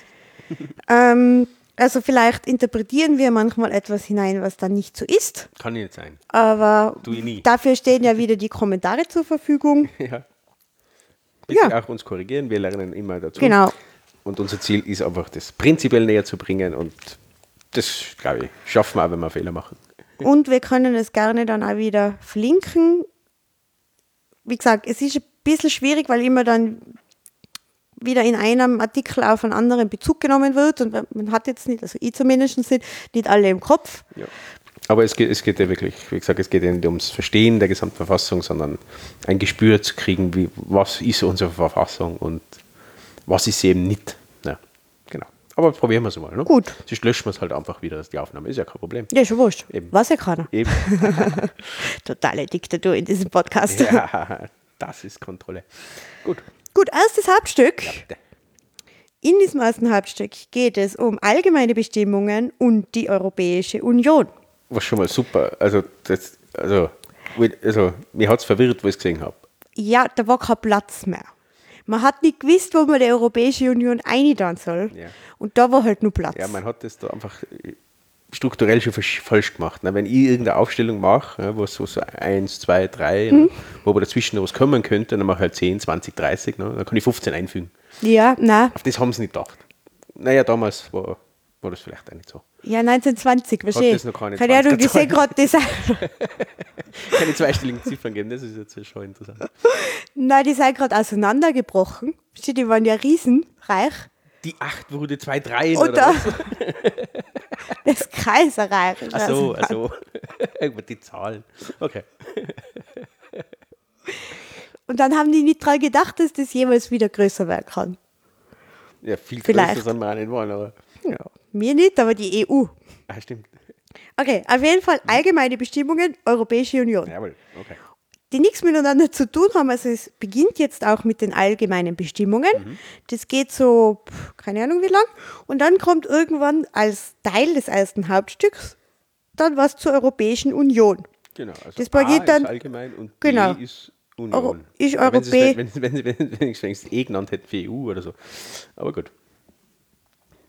Ähm, also vielleicht interpretieren wir manchmal etwas hinein, was dann nicht so ist. Kann nicht sein. Aber dafür stehen ja wieder die Kommentare zur Verfügung. [laughs] Ja. Bitte Ja. auch uns korrigieren, wir lernen immer dazu. Genau. Und unser Ziel ist einfach, das prinzipiell näher zu bringen und das, glaube ich, schaffen wir auch, wenn wir Fehler machen. Und wir können es gerne dann auch wieder verlinken. Wie gesagt, es ist ein bisschen schwierig, weil immer dann wieder in einem Artikel auf einen anderen Bezug genommen wird und man hat jetzt nicht, also ich zumindest nicht, nicht alle im Kopf. Ja. Aber es geht, es geht ja wirklich, wie gesagt, es geht ja nicht ums Verstehen der Gesamtverfassung, sondern ein Gespür zu kriegen, wie, was ist unsere Verfassung und was ist sie eben nicht. Ja, genau. Aber probieren wir es mal. Ne? Gut. Sonst löschen wir es halt einfach wieder, die Aufnahme. Ist ja kein Problem. Ja, schon wurscht. Eben. Was ja keiner. Eben. [laughs] Totale Diktatur in diesem Podcast. ja, das ist Kontrolle. Gut. Gut, erstes Hauptstück. In diesem ersten Hauptstück geht es um allgemeine Bestimmungen und die Europäische Union. War schon mal super. Also, das, also, also mir hat es verwirrt, wo ich es gesehen habe. Ja, da war kein Platz mehr. Man hat nicht gewusst, wo man die Europäische Union einladen soll. Ja. Und da war halt nur Platz. Ja, man hat das da einfach äh, strukturell schon falsch- gemacht. Ne? Wenn ich irgendeine Aufstellung mache, ja, wo es so, so 1, 2, 3, Mhm. ne, wo aber dazwischen noch was kommen könnte, dann mache ich halt 10, 20, 30, ne? dann kann ich 15 einfügen. ja, nein. Auf das haben sie nicht gedacht. Naja, damals war, war das vielleicht auch nicht so. Ja, 1920, verstehe. das noch keine Keine Ahnung, 20er ich sehe gerade das. [laughs] Keine zweistelligen Ziffern geben, das ist jetzt schon interessant. Nein, die sind gerade auseinandergebrochen. Die waren ja riesenreich. Die 8 wurde 2, 3 Und oder da, was? [laughs] [laughs] [laughs] das Kaiserreich. Ach so, auseinander- ach so. Über die Zahlen. Okay. Und dann haben die nicht dran gedacht, dass das jemals wieder größer werden kann. Ja, viel Vielleicht. größer sind wir auch nicht wollen, aber. Ja. Mir nicht, aber die EU. Ah, stimmt. Okay, auf jeden Fall allgemeine Bestimmungen, Europäische Union. Jawohl, okay. Die nichts miteinander zu tun haben. Also es beginnt jetzt auch mit den allgemeinen Bestimmungen. Mhm. Das geht so, keine Ahnung wie lang. Und dann kommt irgendwann als Teil des ersten Hauptstücks dann was zur Europäischen Union. Genau. Also Das A beginnt dann- ist allgemein und genau. B ist Union. Euro- ist Ja, wenn nicht- wenn, wenn, wenn, wenn, ich es eh genannt hätte EU oder so. Aber gut.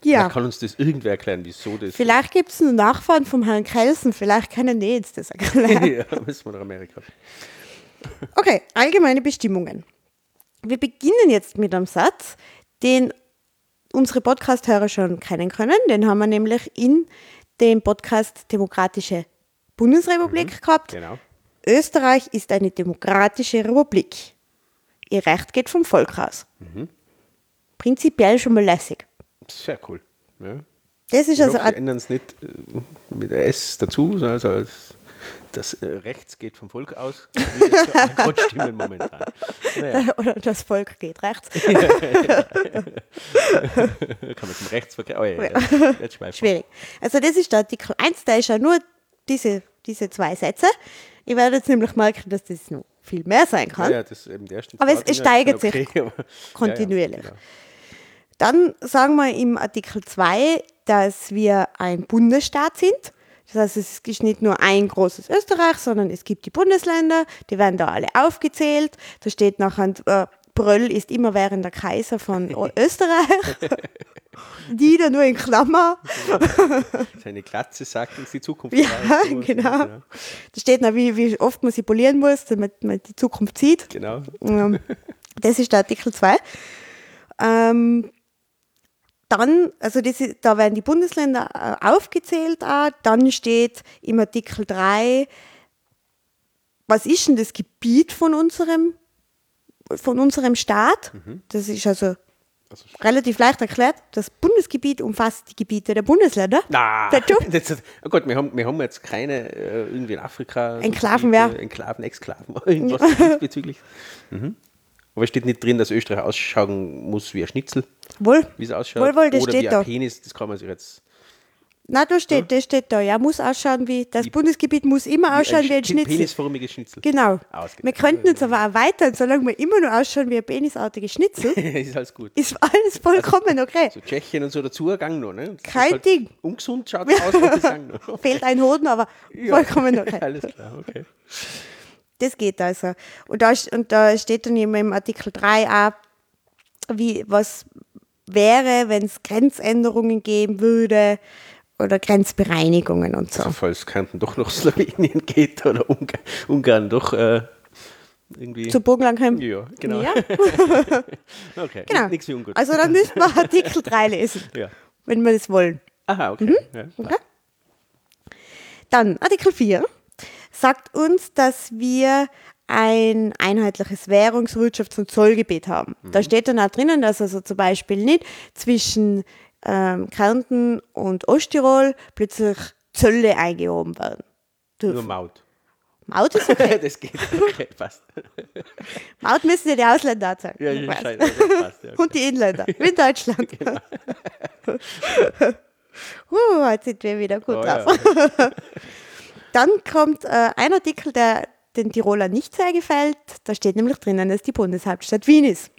Ja, Vielleicht kann uns das irgendwer erklären, wieso das. vielleicht gibt es einen Nachfahren vom Herrn Kelsen, vielleicht können die jetzt das [laughs] erklären. ja, müssen wir nach Amerika. Okay, allgemeine Bestimmungen. Wir beginnen jetzt mit einem Satz, den unsere Podcast-Hörer schon kennen können. Den haben wir nämlich in dem Podcast Demokratische Bundesrepublik gehabt. Genau. Österreich ist eine demokratische Republik. Ihr Recht geht vom Volk aus. Prinzipiell schon mal lässig. Sehr cool. Ja. Das ist Ich also ein- ändern es nicht äh, mit S dazu, sondern also als das äh, Rechts geht vom Volk aus. Stimmen [laughs] momentan. Naja, [laughs] oder das Volk geht rechts. [laughs] kann man zum Rechtsverkehr. Oh, ja, ja. Jetzt schweifen wir. Schwierig. Also das ist der Artikel 1, da ist ja nur diese, diese zwei Sätze. Ich werde jetzt nämlich merken, dass das noch viel mehr sein kann. Ja, ja, das eben ersten Aber es- steigert sind sich kontinuierlich. Ja, ja, genau. Dann sagen wir im Artikel 2, dass wir ein Bundesstaat sind. Das heißt, es ist nicht nur ein großes Österreich, sondern es gibt die Bundesländer, die werden da alle aufgezählt. Da steht nachher, äh, Bröll ist immer während der Kaiser von [laughs] Österreich. [laughs] Nieder nur in Klammer. [laughs] Seine Glatze sagt uns die Zukunft. Ja, genau. genau. Da steht noch, wie, wie oft man sie polieren muss, damit man die Zukunft sieht. Genau. Ähm, das ist der Artikel 2. Ähm, dann, also das ist, da werden die Bundesländer äh, aufgezählt. Auch. Dann steht im Artikel 3, was ist denn das Gebiet von unserem, von unserem Staat? Das ist also Also, relativ leicht erklärt. Das Bundesgebiet umfasst die Gebiete der Bundesländer. na, du? [laughs] das, oh Gott, wir haben, wir haben jetzt keine äh, irgendwie in Afrika. so Enklaven, ja. Enklaven, Exklaven, [laughs] irgendwas [laughs] diesbezüglich. Mhm. Aber es steht nicht drin, dass Österreich ausschauen muss wie ein Schnitzel, Wohl, wie es ausschaut. wohl, wohl, das oder wie steht ein da. Penis, das kann man sich jetzt. Na, da steht, das steht da. Ja, muss ausschauen wie, das Bundesgebiet muss immer ausschauen wie ein Sch- Schnitzel. Penisförmiges Schnitzel. Genau. Ausgezeichnet. Wir könnten uns aber erweitern, solange wir immer nur ausschauen wie ein penisartiges Schnitzel, [laughs] ist alles gut. ist alles vollkommen okay. So Tschechien und so dazu gang noch, ne? Das Kein halt Ding. Ungesund schaut es aus, das gang noch. [laughs] Fehlt ein Hoden, aber vollkommen okay. [laughs] Alles klar, okay. Das geht also. Und da, ist- und da steht dann eben im Artikel 3 auch, wie, was wäre, wenn es Grenzänderungen geben würde oder Grenzbereinigungen und so. Also, falls Kanten doch noch [laughs] Slowenien geht oder Ungarn, Ungarn doch äh, irgendwie. Zu Bogenlangheim. ja, genau. Ja. [laughs] okay, Genau. nichts wie ungut. Also dann müssen wir Artikel 3 lesen, ja. wenn wir das wollen. Aha, okay. Mhm. Ja. Okay? Dann Artikel 4 sagt uns, dass wir ein einheitliches Währungs-, Wirtschafts- und Zollgebiet haben. Da steht dann auch drinnen, dass also zum Beispiel nicht zwischen ähm, Kärnten und Osttirol plötzlich Zölle eingehoben werden. Nur dürfen. Maut. Maut ist okay. [laughs] das geht. Okay, passt. [laughs] Maut müssen ja die Ausländer zahlen. Ja, ja, Passt. passt. Ja. [laughs] Und die Inländer, wie in Deutschland. uh, jetzt sind wir wieder gut Oh, drauf. ja. Dann kommt äh, ein Artikel, der den Tiroler nicht sehr gefällt. Da steht nämlich drinnen, dass die Bundeshauptstadt Wien ist.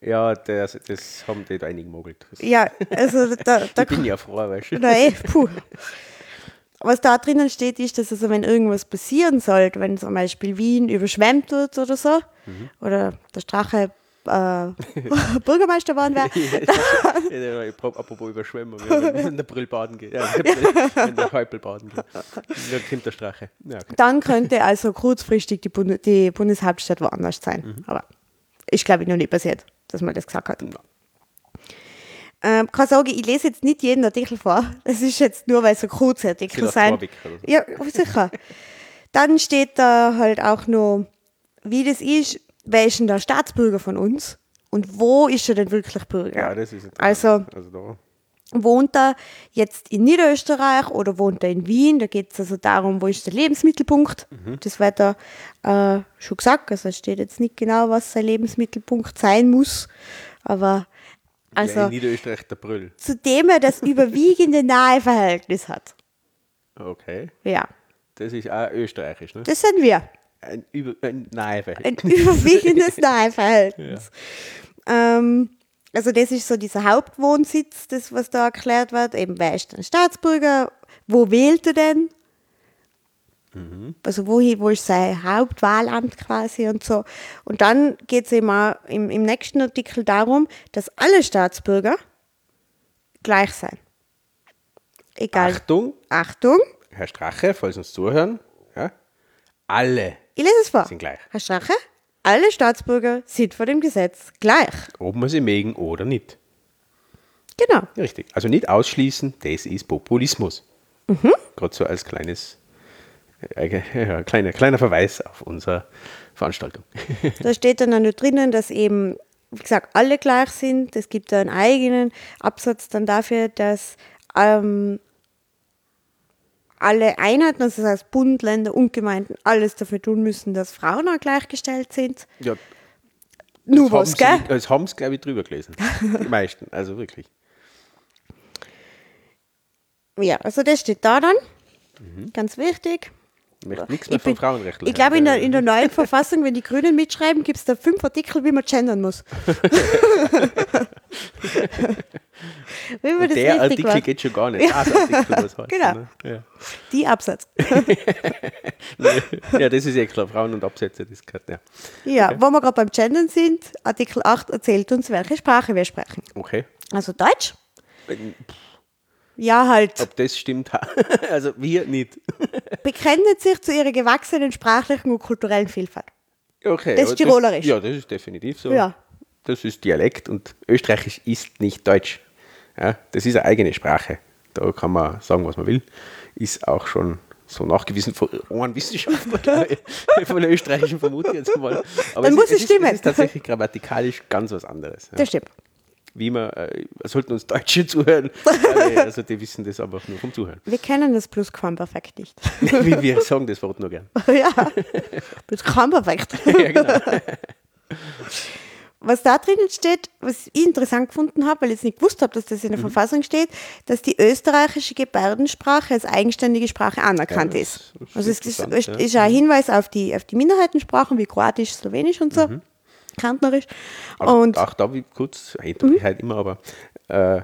ja, das, das haben die da einigen mogelt. Das- Ja, also da, da [laughs] Ich bin ja froh, weißt du. Na eh, puh. Was da drinnen steht, ist, dass also, wenn irgendwas passieren sollte, wenn zum Beispiel Wien überschwemmt wird oder so, Mhm. oder der Strache äh, [laughs] Bürgermeister geworden wäre, [laughs] Ja, ja, apropos überschwemmen, wenn [laughs] der Brill baden geht. Ja, wenn der Häupl baden geht. Dann kommt der Strache. Ja, okay. dann könnte also kurzfristig die, Bund die Bundeshauptstadt woanders sein. Mhm. Aber ist, glaube ich, noch nicht passiert, dass man das gesagt hat. Ähm, kann sagen, ich lese jetzt nicht jeden Artikel vor. Das ist jetzt nur, weil es so kurze Artikel so. Ja, sicher. Dann steht da halt auch noch, wie das ist, wer ist denn der Staatsbürger von uns und wo ist er denn wirklich Bürger? Ja, das ist Also also da. wohnt er jetzt in Niederösterreich oder wohnt er in Wien? Da geht es also darum, wo ist der Lebensmittelpunkt. Mhm. Das wird da äh, schon gesagt. Also es steht jetzt nicht genau, was sein Lebensmittelpunkt sein muss. Aber ja, also in Niederösterreich der Brüll. zu dem er das überwiegende nahe Verhältnis hat. Okay. Ja, Das ist auch österreichisch, ne? das sind wir. Ein, über, ein nahe Ein überwiegendes [laughs] nahe Verhältnis. Ähm, also das ist so dieser Hauptwohnsitz, das was da erklärt wird. Eben, wer ist denn Staatsbürger? Wo wählt er denn? Also wohin, wo ist sein Hauptwahlamt quasi und so. Und dann geht es eben auch im, im nächsten Artikel darum, dass alle Staatsbürger gleich sein. Egal. Achtung, Achtung, Herr Strache, falls Sie uns zuhören, ja, alle, ich lese es vor. Sind gleich. Herr Strache, alle Staatsbürger sind vor dem Gesetz gleich. ob man sie mögen oder nicht. Genau. Richtig. Also nicht ausschließen, das ist Populismus. Mhm. Gerade so als kleines, äh, ja, kleiner, kleiner Verweis auf unsere Veranstaltung. [laughs] Da steht dann auch noch drinnen, dass eben, wie gesagt, alle gleich sind. Es gibt da einen eigenen Absatz dann dafür, dass ähm, alle Einheiten, also das heißt Bund, Länder und Gemeinden, alles dafür tun müssen, dass Frauen auch gleichgestellt sind. Ja, Nur das was, gell? sie, das haben sie, glaube ich, drüber gelesen. Die [laughs] meisten, also wirklich. Ja, also das steht da dann. Ganz wichtig. Ich möchte nichts mehr Ich, von Frauenrechten ich glaube, in der, in der neuen Verfassung, wenn die Grünen mitschreiben, gibt es da fünf Artikel, wie man gendern muss. [laughs] wie man Der Artikel macht. geht schon gar nicht. Das Artikel, was heißt, Genau. Ne? Ja. Die Absatz. [laughs] ja, das ist ja klar. Frauen und Absätze, das gehört, ja. Ja, wo wir gerade beim Gendern sind, Artikel 8 erzählt uns, welche Sprache wir sprechen. Okay. Also Deutsch? Ja, halt. Ob das stimmt, [laughs] also wir nicht. [laughs] Bekennen sich zu ihrer gewachsenen sprachlichen und kulturellen Vielfalt. Okay. Das ist Tirolerisch. ja, das ist definitiv so. Ja. Das ist Dialekt und Österreichisch ist nicht Deutsch. Ja, das ist eine eigene Sprache. Da kann man sagen, was man will. Ist auch schon so nachgewiesen von einem Wissenschaftler, [laughs] von der österreichischen vermute ich jetzt mal. Aber Dann es muss ist, es ist, stimmen. Es ist tatsächlich grammatikalisch ganz was anderes. Ja. Das stimmt. Wie man, äh, sollten uns Deutsche [laughs] zuhören, also die wissen das einfach nur vom Zuhören. Wir kennen das Plusquamperfekt nicht. [laughs] Wie wir sagen das Wort nur gern. [laughs] ja, Plusquamperfekt. Ja, genau. Was da drinnen steht, was ich interessant gefunden habe, weil ich jetzt nicht gewusst habe, dass das in der Mhm. Verfassung steht, dass die österreichische Gebärdensprache als eigenständige Sprache anerkannt Ja, ist. Also es ist, ja. ist ein Hinweis auf die, auf die Minderheitensprachen wie Kroatisch, Slowenisch und so, Kärntnerisch. Mhm. Auch, Und auch da wie kurz, mhm. halt immer, aber äh,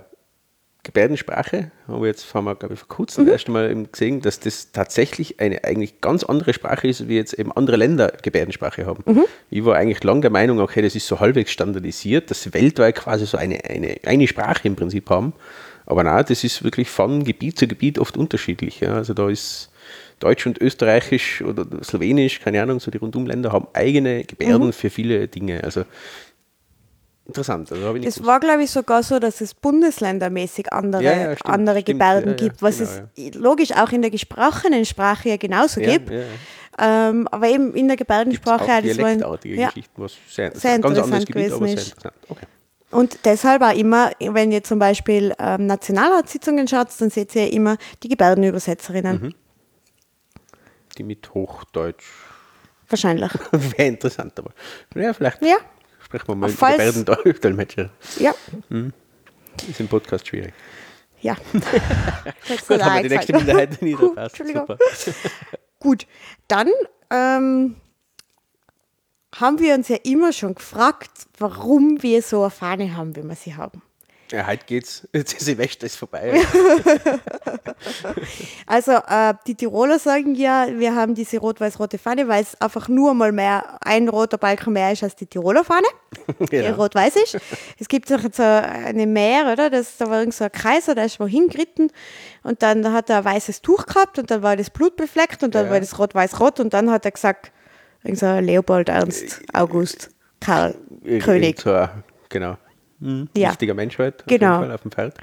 Gebärdensprache haben wir jetzt, haben wir, glaube ich, vor kurzem Mhm. erst mal eben gesehen, dass das tatsächlich eine eigentlich ganz andere Sprache ist, wie jetzt eben andere Länder Gebärdensprache haben. Mhm. Ich war eigentlich lange der Meinung, okay, das ist so halbwegs standardisiert, dass sie weltweit quasi so eine, eine, eine Sprache im Prinzip haben. Aber nein, das ist wirklich von Gebiet zu Gebiet oft unterschiedlich. Ja. Also da ist Deutsch und Österreichisch oder Slowenisch, keine Ahnung, so die Rundumländer haben eigene Gebärden Mhm. für viele Dinge. Also interessant. Also Es gewusst. war, glaube ich, sogar so, dass es bundesländermäßig andere, Ja, ja, stimmt, andere stimmt, Gebärden ja, gibt, was genau, es logisch auch in der gesprochenen Sprache ja genauso gibt. Ähm, aber eben in der Gebärdensprache, auch das war ja, Geschichten, was sehr, sehr ganz anderes interessant Gebiet, aber gewesen sehr ist. interessant. Okay. Und deshalb auch immer, wenn ihr zum Beispiel ähm, Nationalratssitzungen schaut, dann seht ihr immer die Gebärdenübersetzerinnen. Mhm. Die mit Hochdeutsch [laughs] Wahrscheinlich. [laughs] wäre interessant, aber ja, vielleicht Ja, sprechen wir mal über Falls- Gebärdendolmetscher. [laughs] ja, Ist im Podcast schwierig. ja. Gut, haben wir die nächste Minderheit niederpasst. Super. Gut, dann ähm, haben wir uns ja immer schon gefragt, warum wir so eine Fahne haben, wie wir sie haben. Ja, heute geht's. [laughs] Jetzt Silvester ist vorbei. [laughs] Also äh, die Tiroler sagen ja, wir haben diese rot-weiß-rote Fahne, weil es einfach nur mal mehr ein roter Balken mehr ist als die Tiroler Fahne, [laughs] die Genau. rot-weiß ist. Es gibt noch so eine Meer, oder? Das, da war irgend so ein Kaiser, der ist wohin geritten und dann hat er ein weißes Tuch gehabt und dann war das Blut befleckt und dann Ja. war das rot-weiß-rot und dann hat er gesagt, irgend so Leopold, Ernst, August, Karl, Irgend- König. genau. Mhm. Ja. Wichtiger Mensch halt. Auf Genau. Fall auf dem Feld.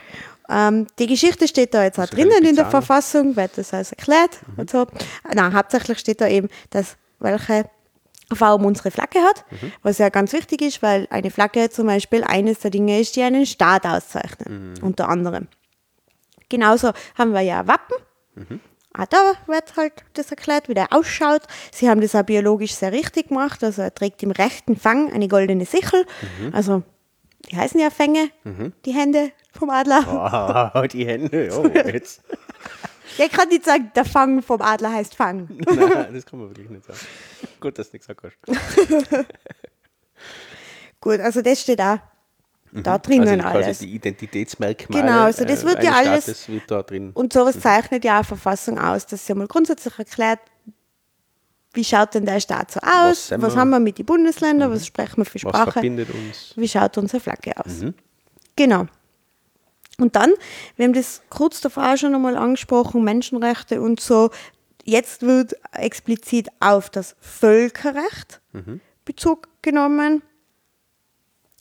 Ähm, die Geschichte steht da jetzt auch drinnen in der Bizarro. Verfassung, wird das alles erklärt und so. Nein, hauptsächlich steht da eben, dass welche Form unsere Flagge hat, was ja ganz wichtig ist, weil eine Flagge zum Beispiel eines der Dinge ist, die einen Staat auszeichnen, unter anderem. Genauso haben wir ja Wappen. Auch da wird halt das erklärt, wie der ausschaut. Sie haben das auch biologisch sehr richtig gemacht. Also er trägt im rechten Fang eine goldene Sichel. Also die heißen ja Fänge, die Hände vom Adler. Oh, die Hände. Oh, jetzt. [laughs] Ja, ich kann nicht sagen, der Fang vom Adler heißt Fang. [laughs] Nein, das kann man wirklich nicht sagen. Gut, dass du nichts gesagt hast. [laughs] Gut, also das steht auch da drinnen also alles. die Identitätsmerkmale Genau, also das wird eines ja alles- Staates wird da drin. Und sowas zeichnet ja auch Verfassung aus, dass sie mal grundsätzlich erklärt, wie schaut denn der Staat so aus, was, wir? haben wir mit den Bundesländern, was sprechen wir für Was Sprache, verbindet uns? wie schaut unsere Flagge aus. Genau. Und dann, wir haben das kurz davor auch schon einmal angesprochen, Menschenrechte und so. Jetzt wird explizit auf das Völkerrecht Bezug genommen,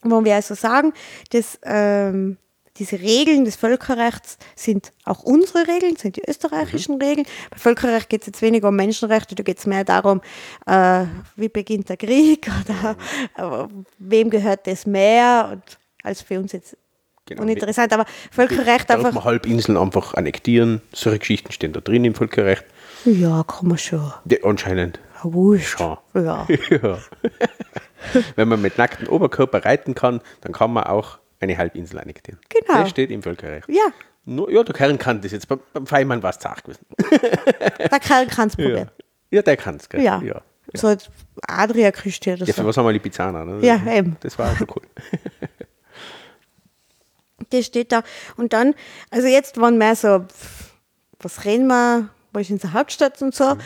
wo wir also sagen, dass ähm, diese Regeln des Völkerrechts sind auch unsere Regeln, sind die österreichischen Regeln. Bei Völkerrecht geht es jetzt weniger um Menschenrechte, da geht es mehr darum, äh, wie beginnt der Krieg [laughs] oder äh, wem gehört das mehr und als für uns jetzt Genau. uninteressant, aber Völkerrecht Darf einfach. man Halbinseln einfach annektieren? Solche Geschichten stehen da drin im Völkerrecht. Ja, kann man schon. Ja, anscheinend. Wurscht. Schon. Ja. [laughs] Ja. [laughs] Wenn man mit nacktem Oberkörper reiten kann, dann kann man auch eine Halbinsel annektieren. Genau. Das steht im Völkerrecht. ja, Nur, ja, der Kern kann das jetzt. Beim, beim Feimann war es zart gewesen. [laughs] der Kerl kann es Ja. probieren. ja, der kann es, gell? Ja. ja. So als Adria-Küste oder Ja, für so. was haben wir Lipizzaner? Ne? Ja, eben. Das war auch schon cool. [laughs] Das steht da. Und dann, also jetzt waren mehr so, was reden wir, wo ist unsere Hauptstadt und so.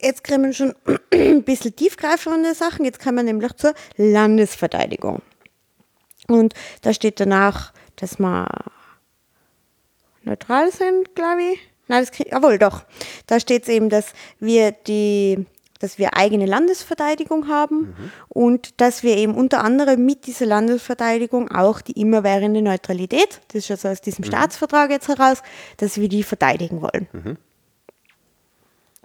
Jetzt kriegen wir schon [clears throat] ein bisschen tiefgreifende Sachen. Jetzt kommen wir nämlich zur Landesverteidigung. Und da steht danach, dass wir neutral sind, glaube ich. Nein, das krieg, jawohl, doch. Da steht es eben, dass wir die dass wir eigene Landesverteidigung haben und dass wir eben unter anderem mit dieser Landesverteidigung auch die immerwährende Neutralität, das ist also aus diesem Staatsvertrag jetzt heraus, dass wir die verteidigen wollen.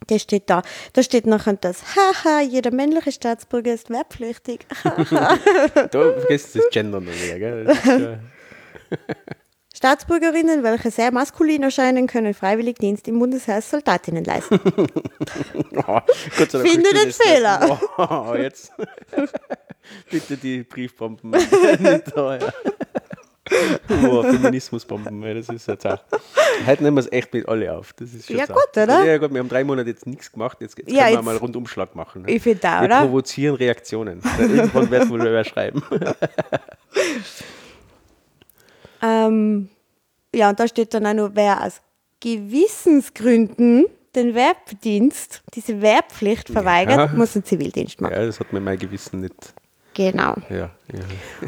Das steht da. Da steht nachher das, haha, jeder männliche Staatsbürger ist wehrpflichtig. [laughs] Da vergisst du das Gendern noch wieder, gell? [laughs] Staatsbürgerinnen, welche sehr maskulin erscheinen, können freiwillig Dienst im Bundesheer als Soldatinnen leisten. [laughs] oh, Finde du den Fehler. Oh, jetzt. Bitte die Briefbomben nicht da, [laughs] Oh, Feminismusbomben, das ist jetzt auch. Heute nehmen wir es echt mit alle auf. Das ist schon Ja, gut, oder? Ja, gut, wir haben drei Monate jetzt nichts gemacht. Jetzt, jetzt Ja, können wir jetzt- mal einen Rundumschlag machen. Ne? Ich finde auch, Wir oder? provozieren Reaktionen. Irgendwann wird wohl wer schreiben. [laughs] Ähm, ja, und da steht dann auch noch, wer aus Gewissensgründen den Wehrdienst, diese Wehrpflicht verweigert, Ja. muss einen Zivildienst machen. Ja, das hat mir mein Gewissen nicht. Genau. Ja, ja.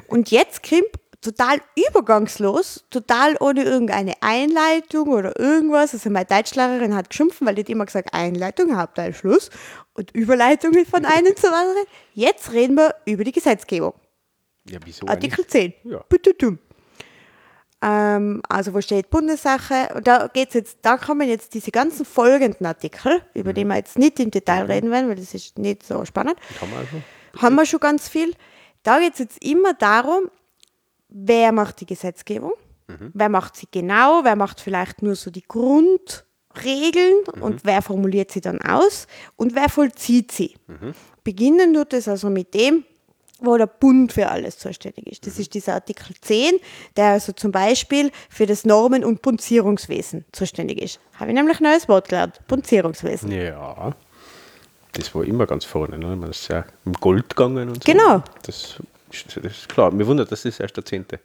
Und jetzt kommt total übergangslos, total ohne irgendeine Einleitung oder irgendwas. Also meine Deutschlehrerin hat geschimpft, weil die hat immer gesagt, Einleitung, Hauptteil, Schluss und Überleitungen von einem [laughs] zum anderen. Jetzt reden wir über die Gesetzgebung. Ja, wieso Artikel 10. Ja. Ähm, also wo steht Bundessache? Und da geht's jetzt, da kommen jetzt diese ganzen folgenden Artikel, über die wir jetzt nicht im Detail reden werden, weil das ist nicht so spannend. Kann man also? Haben wir schon ganz viel. Da geht es jetzt immer darum, wer macht die Gesetzgebung, wer macht sie genau, wer macht vielleicht nur so die Grundregeln und wer formuliert sie dann aus und wer vollzieht sie. Beginnen tut es also mit dem, wo der Bund für alles zuständig ist. Das ist dieser Artikel 10, der also zum Beispiel für das Normen- und Punzierungswesen zuständig ist. Habe ich nämlich ein neues Wort gelernt. Punzierungswesen. Ja. Das war immer ganz vorne. Ne? Man ist ja im Gold gegangen und so. Genau. Das, das ist klar. Mir wundert, das erst der zehnte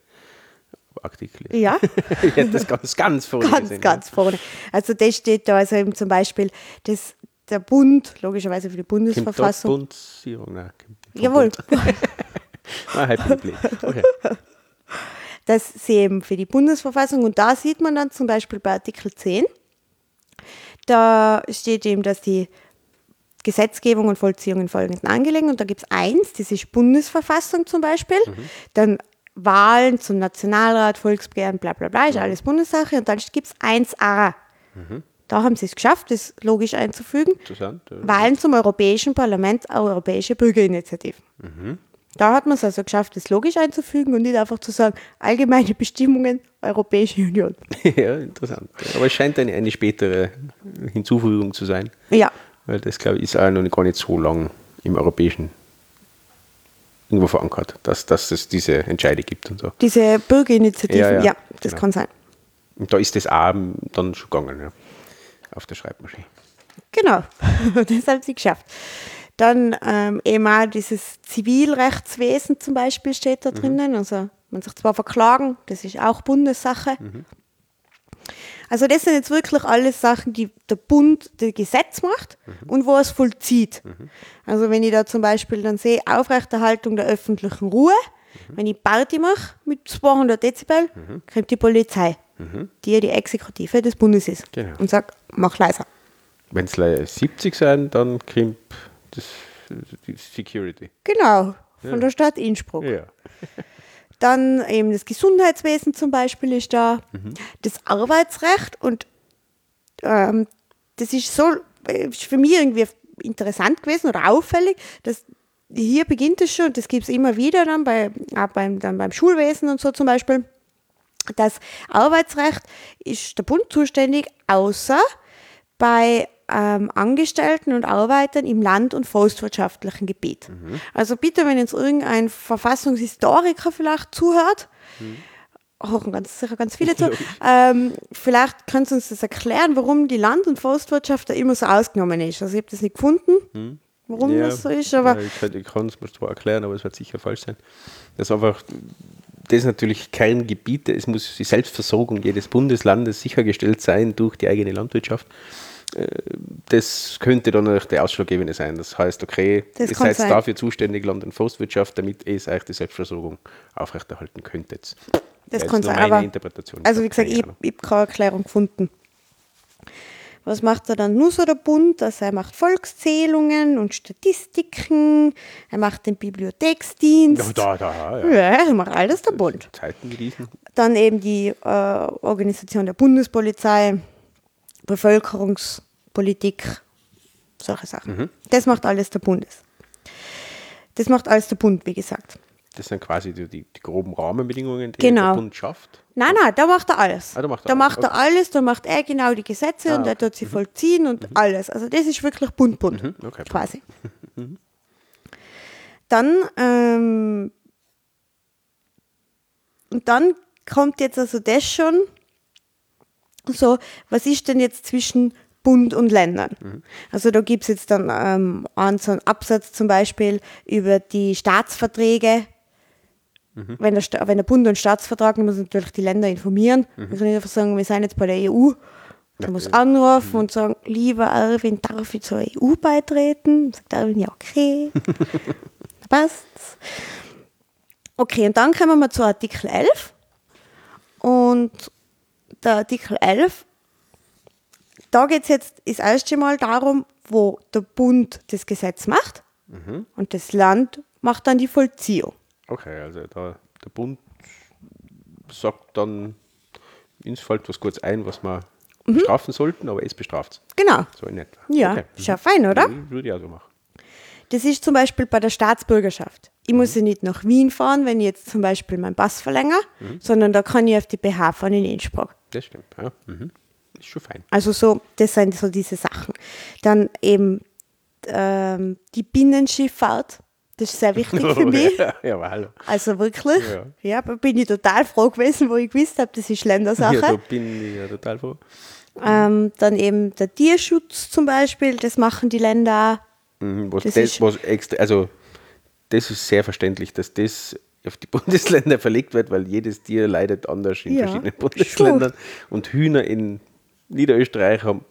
Artikel ist. Ja. [laughs] ich hätte das ganz, ganz vorne ganz, gesehen. ganz vorne. Also das steht da, also eben zum Beispiel, dass der Bund, logischerweise für die Bundesverfassung. Bundesierung? Nein, vom Jawohl. [laughs] Ah. Okay. [laughs] dass sie eben für die Bundesverfassung, und da sieht man dann zum Beispiel bei Artikel 10, da steht eben, dass die Gesetzgebung und Vollziehung in folgenden Angelegenheiten, und da gibt es eins, das ist Bundesverfassung zum Beispiel, dann Wahlen zum Nationalrat, Volksbegehren, bla bla bla, ist alles Bundessache, und dann gibt es 1a. Da haben sie es geschafft, das logisch einzufügen. Interessant. ja. Wahlen zum Europäischen Parlament, Europäische Bürgerinitiative. Da hat man es also geschafft, das logisch einzufügen und nicht einfach zu sagen, allgemeine Bestimmungen, Europäische Union. [laughs] ja, interessant. Aber es scheint eine, eine spätere Hinzufügung zu sein. Ja, Weil das, glaube ich, ist auch noch gar nicht so lang im Europäischen irgendwo verankert, dass, dass es diese Entscheide gibt und so. diese Bürgerinitiativen, Ja, ja, ja, das genau. kann sein. Und da ist das auch dann schon gegangen, ja. Auf der Schreibmaschine. Genau, [laughs] das haben sie geschafft. Dann ähm, eben auch dieses Zivilrechtswesen zum Beispiel steht da drinnen. Also man sich zwar verklagen, das ist auch Bundessache. Also das sind jetzt wirklich alles Sachen, die der Bund das Gesetz macht und wo es vollzieht. Also wenn ich da zum Beispiel dann sehe, Aufrechterhaltung der öffentlichen Ruhe, wenn ich Party mache mit 200 Dezibel, kommt die Polizei, die ja die Exekutive des Bundes ist Genau. und sagt, mach leiser. Wenn es 70 sein, dann kommt das, die Security. Genau, von der Stadt Innsbruck. Ja. Dann eben das Gesundheitswesen zum Beispiel ist da, das Arbeitsrecht und ähm, das ist so, äh, ist für mich irgendwie interessant gewesen oder auffällig, dass hier beginnt es schon, das gibt es immer wieder dann, bei, auch beim, dann beim Schulwesen und so zum Beispiel, das Arbeitsrecht ist der Bund zuständig, außer bei ähm, Angestellten und Arbeitern im land- und forstwirtschaftlichen Gebiet. Also bitte, wenn jetzt irgendein Verfassungshistoriker vielleicht zuhört, hochen ganz sicher ganz viele zu, [laughs] ähm, vielleicht können Sie uns das erklären, warum die Land- und Forstwirtschaft da immer so ausgenommen ist. Also ich habe das nicht gefunden, warum Ja, das so ist, aber ja, ich, kann- ich kann es mir zwar erklären, aber es wird sicher falsch sein. Das ist einfach, das ist natürlich Kerngebiete. Es muss die Selbstversorgung jedes Bundeslandes sichergestellt sein durch die eigene Landwirtschaft. Äh, Das könnte dann natürlich der Ausschlaggebende sein. Das heißt, okay, Das ihr seid sein. dafür zuständig, Land- und Forstwirtschaft, damit ihr euch die Selbstversorgung aufrechterhalten könntet. Das Wäre kann sein, meine aber- Interpretation. Also wie gesagt, ich, ich habe keine Erklärung gefunden. Was macht er dann nur so der Bund? Also er macht Volkszählungen und Statistiken, er macht den Bibliotheksdienst. Ja, da, da, ja. Ja, er macht alles der Bund. Zeiten. Dann eben die äh, Organisation der Bundespolizei, Bevölkerungspolitik, solche Sachen. Das macht alles der Bundes. Das macht alles der Bund, wie gesagt. Das sind quasi die, die, die groben Rahmenbedingungen, die Genau. der Bund schafft. Nein, nein, da macht er alles. Ah, da macht er da alles, macht er okay. alles, da macht er genau die Gesetze Ah, und er tut sie vollziehen und alles. Also das ist wirklich bunt, bunt, Mhm, okay. quasi. [laughs] Dann, ähm, und dann kommt jetzt also das schon, so, was ist denn jetzt zwischen Bund und Ländern? Mhm. Also da gibt es jetzt dann ähm, einen, so einen Absatz zum Beispiel über die Staatsverträge, Mhm. wenn, der, Sta- wenn der Bund einen Staatsvertrag, dann muss natürlich die Länder informieren. Mhm. Man kann nicht einfach sagen, wir sind jetzt bei der EU. Man muss anrufen Mhm. und sagen, lieber Erwin, darf ich zur EU beitreten? Sagt Erwin, ja, okay. [laughs] da passt's. Okay, und dann kommen wir zu Artikel 11. Und der Artikel 11, da geht es jetzt das erste Mal darum, wo der Bund das Gesetz macht und das Land macht dann die Vollziehung. Okay, also da, der Bund sagt dann, uns fällt was kurz ein, was wir bestrafen sollten, aber es bestraft Genau. So in etwa. Ja, Okay. ist ja fein, oder? Mhm, Würde ich auch so machen. Das ist zum Beispiel bei der Staatsbürgerschaft. Ich muss ja nicht nach Wien fahren, wenn ich jetzt zum Beispiel meinen Pass verlängere, sondern da kann ich auf die BH fahren in Innsbruck. Das stimmt. Ja. Mhm. Ist schon fein. Also so, das sind so diese Sachen. Dann eben ähm, die Binnenschifffahrt, das ist sehr wichtig für [laughs] mich. ja, ja, aber hallo. Also wirklich, Ja. ja, da bin ich total froh gewesen, wo ich gewusst habe, das ist Ländersache. Ja, da bin ich ja total froh. ähm, dann eben der Tierschutz zum Beispiel, das machen die Länder auch. Mhm, was Das das, ist- was extra, also das ist sehr verständlich, dass das auf die [laughs] Bundesländer verlegt wird, weil jedes Tier leidet anders in Ja, verschiedenen [laughs] Bundesländern. Und Hühner in Niederösterreich haben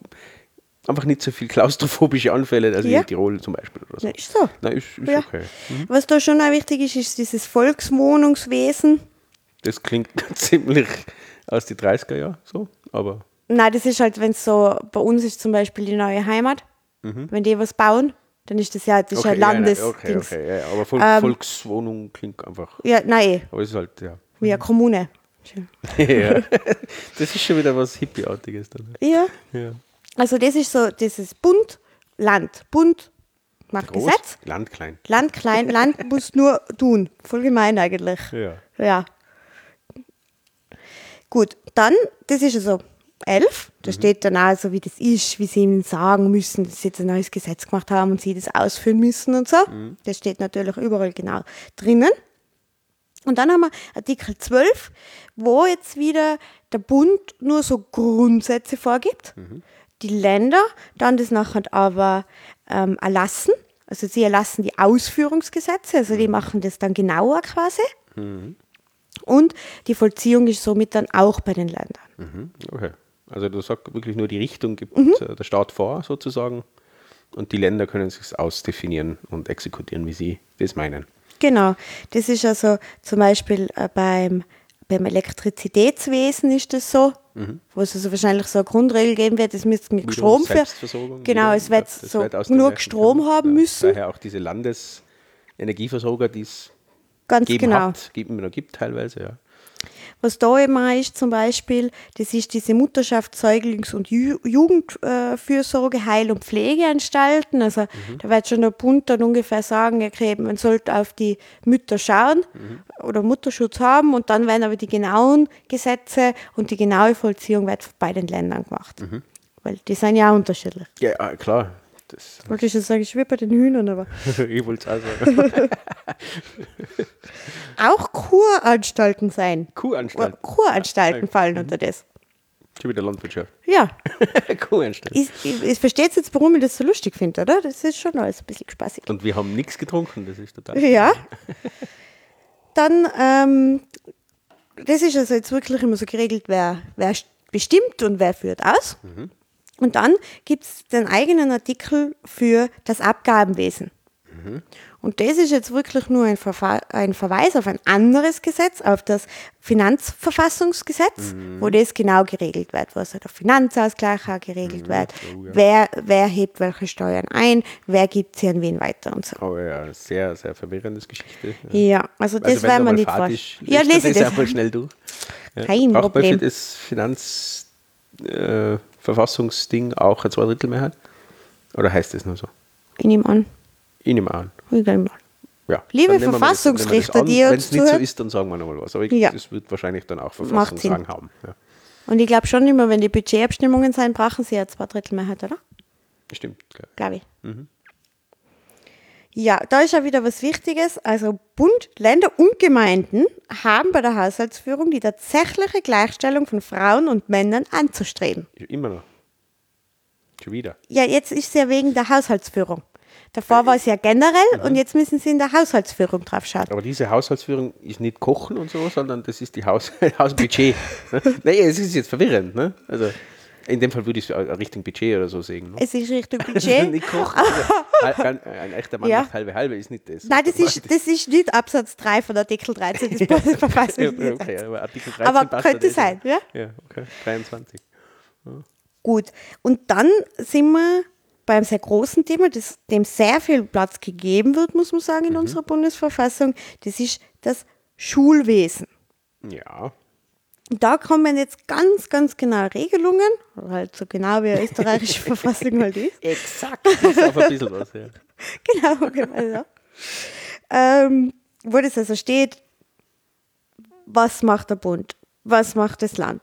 einfach nicht so viel klaustrophobische Anfälle, also Ja. in Tirol zum Beispiel oder so. Ja, ist so. Nein, ist, ist Ja. okay. Was da schon auch wichtig ist, ist dieses Volkswohnungswesen. Das klingt [laughs] ziemlich aus die 30er Jahren so, aber Nein, das ist halt, wenn es so, bei uns ist zum Beispiel die neue Heimat, wenn die was bauen, dann ist das ja, das ist ja okay, ja, nein, Landes. okay, Dings. okay, ja, ja, aber Volk, Ähm, Volkswohnung klingt einfach, Ja, nein, aber es ist halt, ja. wie eine Kommune. [laughs] ja. [laughs] Das ist schon wieder was Hippieartiges dann. Ja, Ja. also das ist so, das ist Bund, Land. Bund macht Groß, Gesetz, Land klein. Land klein, Land [laughs] muss nur tun. Voll gemein eigentlich. Ja. Ja. Gut, dann, das ist also 11. Da steht dann auch so, wie das ist, wie sie ihnen sagen müssen, dass sie jetzt ein neues Gesetz gemacht haben und sie das ausführen müssen und so. Das steht natürlich überall genau drinnen. Und dann haben wir Artikel 12, wo jetzt wieder der Bund nur so Grundsätze vorgibt. Die Länder dann das nachher aber ähm, erlassen. Also sie erlassen die Ausführungsgesetze, also die machen das dann genauer quasi. Und die Vollziehung ist somit dann auch bei den Ländern. Mhm, Okay. Also du sagst wirklich nur die Richtung gibt Mhm. äh, der Staat vor sozusagen und die Länder können sich ausdefinieren und exekutieren, wie sie das meinen. Genau, das ist also zum Beispiel äh, beim, beim Elektrizitätswesen ist das so, wo es also wahrscheinlich so eine Grundregel geben wird, es müsste mit Strom für, genau, es wird so nur Strom haben Ja, müssen, Daher auch diese Landesenergieversorger, die es ganz genau. hat, noch gibt teilweise, ja. Was da immer ist zum Beispiel, das ist diese Mutterschaft, Säuglings- und Ju Jugendfürsorge, Heil- und Pflegeanstalten. Also da wird schon der Bund dann ungefähr sagen, okay, man sollte auf die Mütter schauen oder Mutterschutz haben und dann werden aber die genauen Gesetze und die genaue Vollziehung wird bei den Ländern gemacht. Weil die sind ja auch unterschiedlich. Ja, ah, klar. Das, Wollte ich schon sagen, ich wie bei den Hühnern, aber [laughs] ich wollte es auch sagen. [laughs] auch Kuranstalten sein. Kuhanstalt. Kuranstalten fallen unter das. Schon wieder Landwirtschaft. Ja, [laughs] Kuhanstalt. Ich, ich verstehe jetzt, warum ich das so lustig finde, oder? Das ist schon alles ein bisschen spaßig. Und wir haben nichts getrunken, das ist total. Ja. Dann, ähm, das ist also jetzt wirklich immer so geregelt, wer, wer bestimmt und wer führt aus. Und dann gibt es den eigenen Artikel für das Abgabenwesen. Und das ist jetzt wirklich nur ein, Verfa ein Verweis auf ein anderes Gesetz, auf das Finanzverfassungsgesetz, wo das genau geregelt wird, wo also der Finanzausgleich auch geregelt wird, Oh ja. wer, wer hebt welche Steuern ein, wer gibt sie an wen weiter und so. Oh ja, sehr, sehr verwirrendes Geschichte. Ja, also das Also wenn werden wir nicht Fahrt vor. ist, Ja, lese das das. einfach schnell durch. Ja. Kein Braucht man Problem. für das Finanzverfassungsding äh, Verfassungsding auch eine Zweidrittelmehrheit? Oder heißt das nur so? Ich nehme an. Ich nehme an. Ich nehme an. Ja, Liebe Verfassungsrichter, die uns Wenn es nicht so ist, dann sagen wir nochmal was. Aber ich, Ja. das wird wahrscheinlich dann auch. Verfassungsrang haben. Ja, Und ich glaube schon immer, wenn die Budgetabstimmungen sein, brauchen sie ja zwei Drittel Mehrheit, oder? stimmt. Glaube ich. Ja, da ist ja wieder was Wichtiges. Also Bund, Länder und Gemeinden haben bei der Haushaltsführung die tatsächliche Gleichstellung von Frauen und Männern anzustreben. Immer noch. Schon wieder. Ja, jetzt ist es ja wegen der Haushaltsführung. Davor war es ja generell und jetzt müssen sie in der Haushaltsführung drauf schauen. Aber diese Haushaltsführung ist nicht Kochen und so, sondern das ist die Haus [laughs] Hausbudget. ne? nee, es ist jetzt verwirrend. Ne? Also, In dem Fall würde ich es Richtung Budget oder so sehen. Ne? Es ist Richtung [laughs] Budget. nicht kochen. Also, halb- ein echter Mann Ja. macht halbe halbe, ist nicht das. Nein, das ist, das ist nicht Absatz 3 von Artikel 13 des Bundesverfassungsgesetzes. okay, aber Artikel 13 Aber könnte ja sein, ja? Ja, okay. 23. Gut. Und dann sind wir beim sehr großen Thema, das, dem sehr viel Platz gegeben wird, muss man sagen, in unserer Bundesverfassung. Das ist das Schulwesen. Ja. Da kommen jetzt ganz, ganz genaue Regelungen, halt so genau wie eine österreichische [laughs] Verfassung halt ist. Exakt. Das ist auf ein bisschen was, ja. [laughs] Genau, genau. Ja. Ähm, wo das also steht, was macht der Bund, was macht das Land,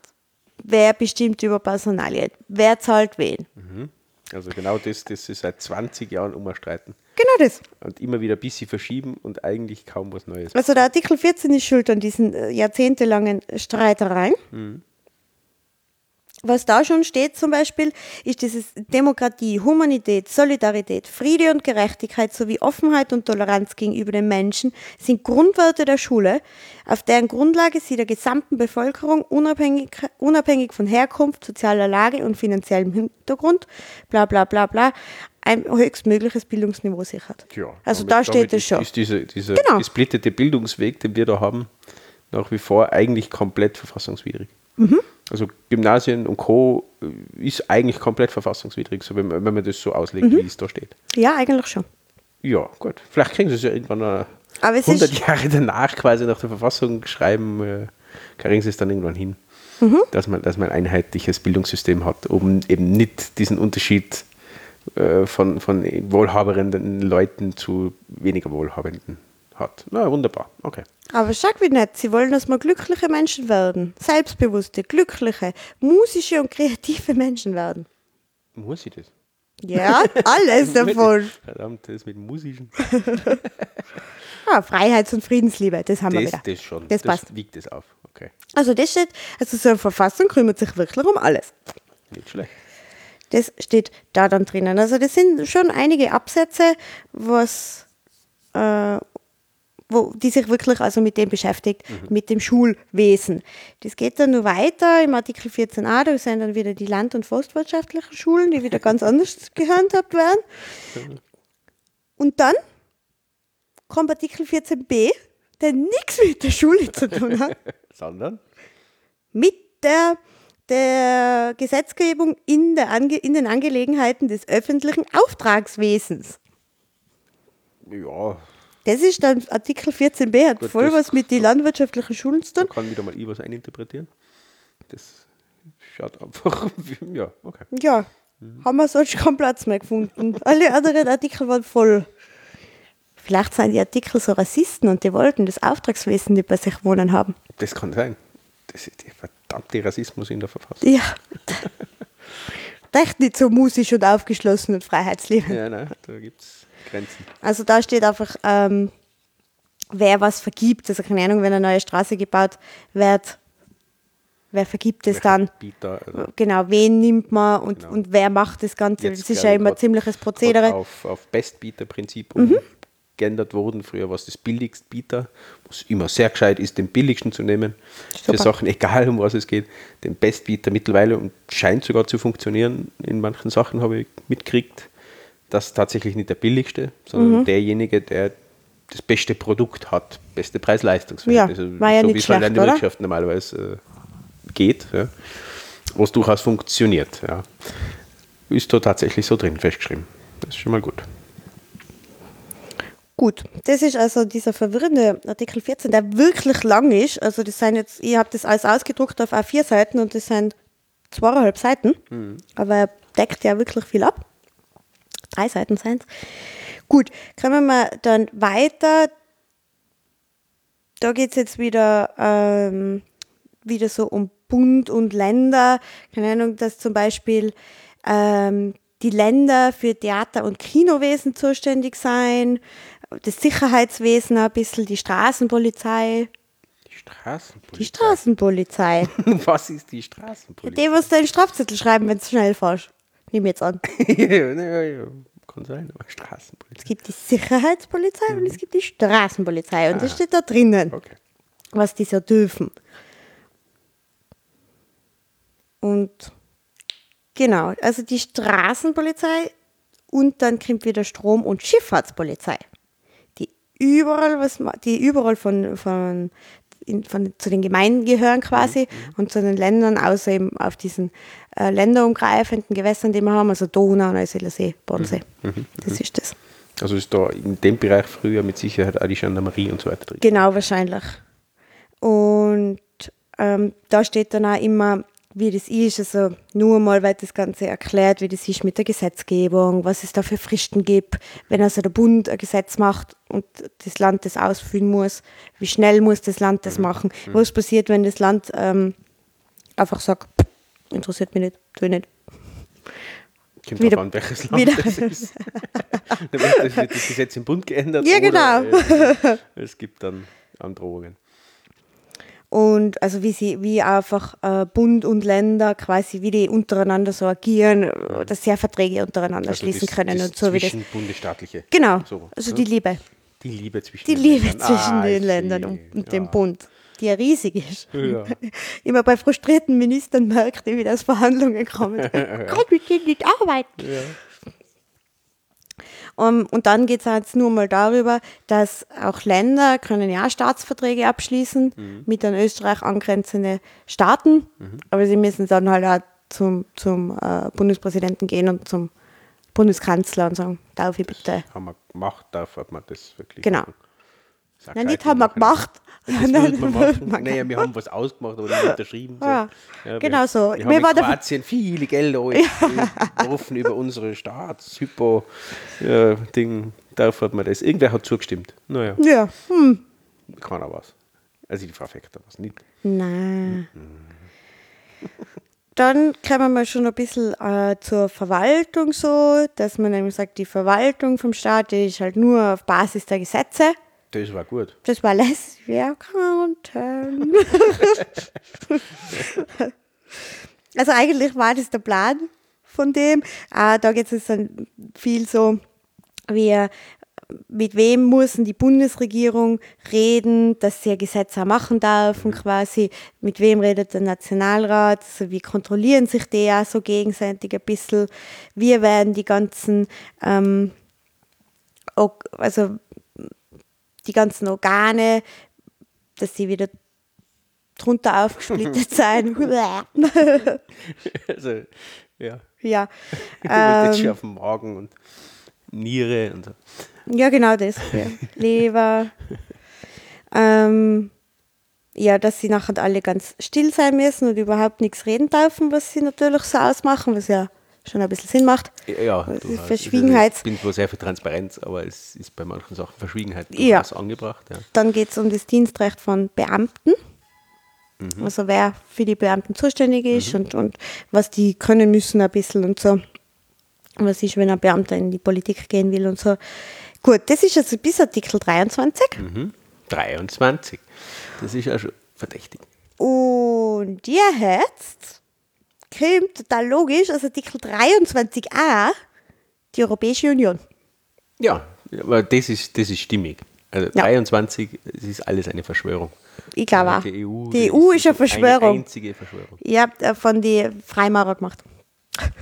wer bestimmt über Personalien, wer zahlt wen. Also genau das, das ist seit 20 Jahren umstreiten. Genau das. Und immer wieder ein bisschen verschieben und eigentlich kaum was Neues. Also der Artikel 14 ist schuld an diesen äh, jahrzehntelangen Streitereien. Was da schon steht zum Beispiel, ist dieses Demokratie, Humanität, Solidarität, Friede und Gerechtigkeit sowie Offenheit und Toleranz gegenüber den Menschen sind Grundwerte der Schule, auf deren Grundlage sie der gesamten Bevölkerung unabhängig, unabhängig von Herkunft, sozialer Lage und finanziellem Hintergrund, bla bla bla bla, ein höchstmögliches Bildungsniveau sichert. Tja, also damit- da steht es schon. Ist dieser dieser Genau. gesplittete Bildungsweg, den wir da haben, nach wie vor eigentlich komplett verfassungswidrig. Mhm. Also Gymnasien und Co. ist eigentlich komplett verfassungswidrig, so wenn, man- wenn man das so auslegt, Mhm. wie es da steht. Ja, eigentlich schon. Ja, gut. Vielleicht kriegen sie es ja irgendwann es 100 ist- Jahre danach quasi nach der Verfassung schreiben, äh, kriegen sie es dann irgendwann hin. Mhm. Dass, man, dass man ein einheitliches Bildungssystem hat, um eben nicht diesen Unterschied äh, von, von wohlhabenden Leuten zu weniger wohlhabenden hat. Na, wunderbar. Okay. Aber schau wie nett, sie wollen, dass wir glückliche Menschen werden. Selbstbewusste, glückliche, musische und kreative Menschen werden. Muss ich das? Ja, alles [laughs] davon. Verdammt, das mit Musischen. [laughs] Ah, Freiheits- und Friedensliebe, das haben wir Das, wieder. das schon. Das passt. wiegt es auf. Okay. Also das steht, also so eine Verfassung kümmert sich wirklich um alles. Nicht schlecht. Das steht da dann drinnen. Also das sind schon einige Absätze, was, äh, wo, die sich wirklich also mit dem beschäftigt, mit dem Schulwesen. Das geht dann nur weiter im Artikel 14a, da sind dann wieder die land- und forstwirtschaftlichen Schulen, die wieder ganz anders [laughs] gehandhabt werden. Und dann kommt Artikel 14b, der nichts mit der Schule zu tun hat [laughs] Sondern? mit der, der Gesetzgebung in, der Ange in den Angelegenheiten des öffentlichen Auftragswesens. Ja, Das ist dann Artikel 14b, hat Gut, voll was mit den landwirtschaftlichen Schulen zu tun. kann wieder mal ich was eininterpretieren. Das schaut einfach, [laughs] ja, okay. Ja, haben wir sonst keinen Platz mehr gefunden. Alle anderen Artikel waren voll. Vielleicht sind die Artikel so Rassisten und die wollten das Auftragswesen nicht bei sich wohnen haben. Das kann sein. Das ist der verdammte Rassismus in der Verfassung. Ja. [laughs] Echt nicht so musisch und aufgeschlossen und freiheitsliebend. Ja, nein, da gibt es Grenzen. Also da steht einfach, ähm, wer was vergibt. Also keine Ahnung, wenn eine neue Straße gebaut wird, wer vergibt es dann? Bieter, also Genau, wen nimmt man und, Genau. und wer macht das Ganze? Jetzt, das ist ja immer grad- ziemliches Prozedere. Mhm. Auf, auf Bestbieter-Prinzip umgeändert worden. Früher war es das billigste Bieter, was immer sehr gescheit ist, den billigsten zu nehmen. Für Super. Sachen, [laughs] egal um was es geht, den Bestbieter mittlerweile und scheint sogar zu funktionieren. In manchen Sachen habe ich mitgekriegt, dass tatsächlich nicht der billigste, sondern Mhm. derjenige, der das beste Produkt hat, beste Preis-Leistungs-Verhältnis. Ja, Also war ja so wie es halt in der? Wirtschaft normalerweise äh, geht, ja, wo es durchaus funktioniert. Ja. Ist da tatsächlich so drin festgeschrieben. Das ist schon mal gut. Gut, das ist also dieser verwirrende Artikel 14, der wirklich lang ist. Also das sind jetzt, ich habe das alles ausgedruckt auf A4 Seiten und das sind zweieinhalb Seiten. Aber er deckt ja wirklich viel ab. Drei Seiten sind Gut, kommen wir dann weiter. Da geht es jetzt wieder, ähm, wieder so um Bund und Länder. Keine Ahnung, dass zum Beispiel ähm, die Länder für Theater- und Kinowesen zuständig sein, das Sicherheitswesen ein bisschen, die Straßenpolizei. Die Straßenpolizei. Die Straßenpolizei. [laughs] Was ist die Straßenpolizei? Die, was deinen Strafzettel schreiben, wenn du schnell fährst. Nimm jetzt an. [laughs] kann sein, aber Es Straßenpolizei. gibt die Sicherheitspolizei und es gibt die Straßenpolizei. Und das steht da drinnen. Okay. was die so dürfen. Und Genau, also die Straßenpolizei und dann kommt wieder Strom- und Schifffahrtspolizei, die überall was die überall von, von, in, von zu den Gemeinden gehören quasi und zu den Ländern, außer eben auf diesen äh, länderumgreifenden Gewässern, die wir haben, also Donau, Neusiedler See, Bodensee. Das ist das. Also ist da in dem Bereich früher mit Sicherheit auch die Gendarmerie und so weiter drin. Genau, wahrscheinlich. Und ähm, da steht dann auch immer, wie das ist, also nur mal wird das Ganze erklärt, wie das ist mit der Gesetzgebung, was es da für Fristen gibt, wenn also der Bund ein Gesetz macht und das Land das ausführen muss, wie schnell muss das Land das machen, was passiert, wenn das Land ähm, einfach sagt, "Pff, interessiert mich nicht, tu ich nicht. Kommt Wieder- an, welches Land wieder- das ist. [laughs] Dann wird das, Gesetz im Bund geändert. Ja, genau. äh, es gibt dann Androhungen. Und also wie sie, wie einfach äh, Bund und Länder quasi, wie die untereinander so agieren, dass sie ja Verträge untereinander Also schließen das- können das und so wie das. bundesstaatliche. Genau, So, also ne? die Liebe. Die Liebe zwischen Die den Liebe Ländern. zwischen Ah, den Ländern und, und ja. dem Bund, die ja riesig ist. Ja. [laughs] Immer bei frustrierten Ministern merkt ihr, wie das Verhandlungen kommen. Kann mit denen nicht arbeiten. Ja. Um, und dann geht es jetzt nur mal darüber, dass auch Länder können ja Staatsverträge abschließen Mhm. mit an Österreich angrenzende Staaten, aber sie müssen dann halt auch zum, zum äh, Bundespräsidenten gehen und zum Bundeskanzler und sagen, darf ich bitte. Haben wir gemacht, darf man das wirklich Genau. Nein, nicht haben wir gemacht. Das würde man machen. man Naja, wir haben was ausgemacht, nicht unterschrieben. So. Ja, wir- genau so. Wir Mir haben in Kroatien viele Gelder geworfen über unsere Staatshypo ja, Ding. Darf hat man das. Irgendwer hat zugestimmt. Naja, Ja, hm. keiner was. Also die Frau Fechter was nicht. Nein. Dann kommen wir schon ein bisschen äh, zur Verwaltung so, dass man nämlich sagt, die Verwaltung vom Staat die ist halt nur auf Basis der Gesetze. Das war gut. Das war less wir counten. [laughs] also eigentlich war das der Plan von dem. Äh, da geht es dann viel so, wie äh, mit wem muss die Bundesregierung reden, dass sie ein Gesetz auch machen dürfen quasi, mit wem redet der Nationalrat, also wie kontrollieren sich die auch so gegenseitig ein bisschen, wie werden die ganzen, ähm, also die ganzen Organe, dass sie wieder drunter aufgesplittet sein. [laughs] [laughs] Also, ja. ja. [laughs] Jetzt schon Ähm, auf dem Magen und Niere und so. ja, genau das. Ja. Leber. Ähm, ja, dass sie nachher alle ganz still sein müssen und überhaupt nichts reden dürfen, was sie natürlich so ausmachen, was ja schon ein bisschen Sinn macht. Ja, Das du ist hast- Verschwiegenheit. Ich bin zwar sehr für Transparenz, aber es ist bei manchen Sachen Verschwiegenheit Ja. angebracht. Ja. Dann geht es um das Dienstrecht von Beamten. Also wer für die Beamten zuständig ist und, und was die können müssen ein bisschen und so. Was ist, wenn ein Beamter in die Politik gehen will und so. Gut, das ist also bis Artikel 23. Mhm. 23. Das ist ja schon verdächtig. Und jetzt kommt total logisch, also Artikel 23a, die Europäische Union. Ja, aber das ist, das ist stimmig. Also Ja. 23, es ist alles eine Verschwörung. Ich glaube auch. Die EU, Die EU ist eine Verschwörung. Eine einzige Verschwörung. Ihr habt äh, von den Freimaurer gemacht.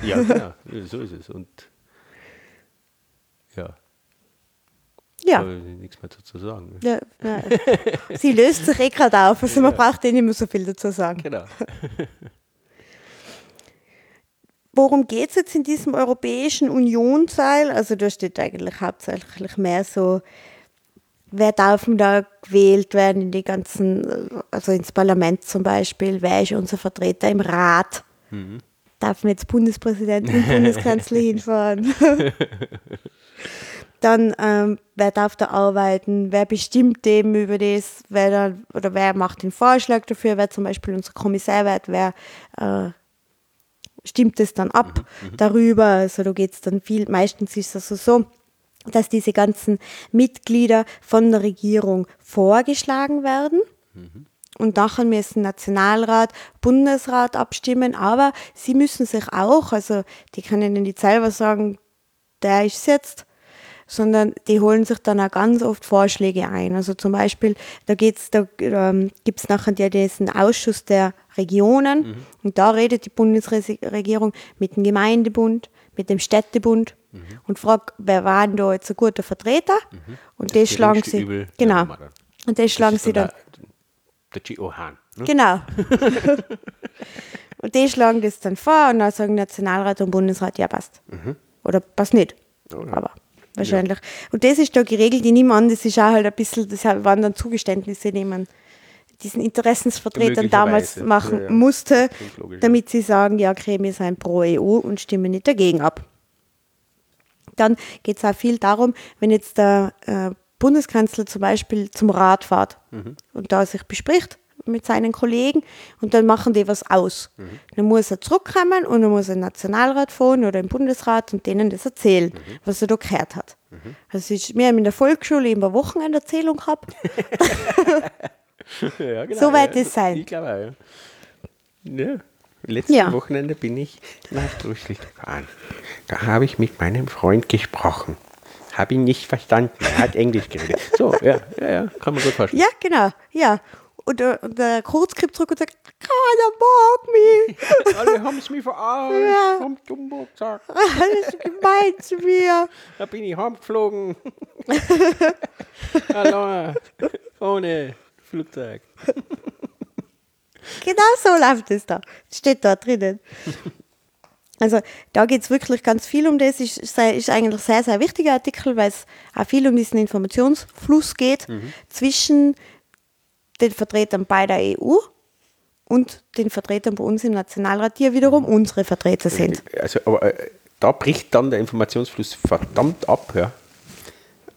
Ja, genau. [laughs] Ja, so ist es. Und ja, Ja. da habe ich nichts mehr dazu sagen. ja, ja. Sie löst sich eh gerade auf, also man braucht eh nicht mehr so viel dazu sagen. Genau. [laughs] Worum geht es jetzt in diesem Europäischen Union-Teil? Also da steht eigentlich hauptsächlich mehr so, wer darf denn da gewählt werden in die ganzen, also ins Parlament zum Beispiel, wer ist unser Vertreter im Rat? Darf man jetzt Bundespräsident und Bundeskanzler [laughs] hinfahren? [laughs] Dann, ähm, wer darf da arbeiten? Wer bestimmt eben über das? Wer dann, oder wer macht den Vorschlag dafür? Wer zum Beispiel unser Kommissar wird? Wer äh, stimmt es dann ab darüber. Also da geht es dann viel, meistens ist es also so, dass diese ganzen Mitglieder von der Regierung vorgeschlagen werden. Und nachher müssen Nationalrat, Bundesrat abstimmen, aber sie müssen sich auch, also die können nicht selber sagen, der ist jetzt, sondern die holen sich dann auch ganz oft Vorschläge ein. Also zum Beispiel, da, geht's, da ähm, gibt es nachher ja diesen Ausschuss der Regionen mhm. und da redet die Bundesregierung mit dem Gemeindebund, mit dem Städtebund mhm. und fragt, wer war denn da jetzt ein guter Vertreter? Mhm. Und das, das schlagen sie, Übel, genau, und das schlagen sie dann. Der, G.O. Hahn. Ne? Genau. [laughs] und die schlagen das dann vor und dann sagen Nationalrat und Bundesrat, ja passt. Mhm. Oder passt nicht. Ja. Aber wahrscheinlich. Ja. Und das ist da geregelt in ihm an, das ist auch halt ein bisschen, das waren dann Zugeständnisse, die man diesen Interessensvertretern damals machen ja, musste, damit sie sagen, ja, okay, wir sind pro EU und stimmen nicht dagegen ab. Dann geht es auch viel darum, wenn jetzt der äh, Bundeskanzler zum Beispiel zum Rat fährt mhm. und da sich bespricht, mit seinen Kollegen und dann machen die was aus. Mhm. Dann muss er zurückkommen und dann muss er in den Nationalrat fahren oder im Bundesrat und denen das erzählen, mhm. was er da gehört hat. Mhm. Also ich, wir haben in der Volksschule immer Wochenenderzählung gehabt. [laughs] ja, genau, so weit ja, ist es sein. Ich glaube auch, ja. ja. Letztes ja. Wochenende bin ich nach Durchlicht gefahren. Da habe ich mit meinem Freund gesprochen. Habe ihn nicht verstanden. Er hat Englisch geredet. So, ja, ja, ja, kann man gut vorstellen. Ja, genau, ja und der, und der Kurzkrieg zurück und sagt, keiner mag mich. [laughs] Alle haben es mir verarscht, ja. Dumbo gesagt. [laughs] Alles gemein zu mir. Da bin ich heimgeflogen. [laughs] Hallo, ohne Flugzeug. genau so läuft es da. Steht da drinnen. Also da geht es wirklich ganz viel um das. Ist, ist eigentlich ein sehr, sehr wichtiger Artikel, weil es auch viel um diesen Informationsfluss geht mhm. zwischen den Vertretern bei der EU und den Vertretern bei uns im Nationalrat, die ja wiederum unsere Vertreter sind. Also, aber äh, da bricht dann der Informationsfluss verdammt ab. Ja.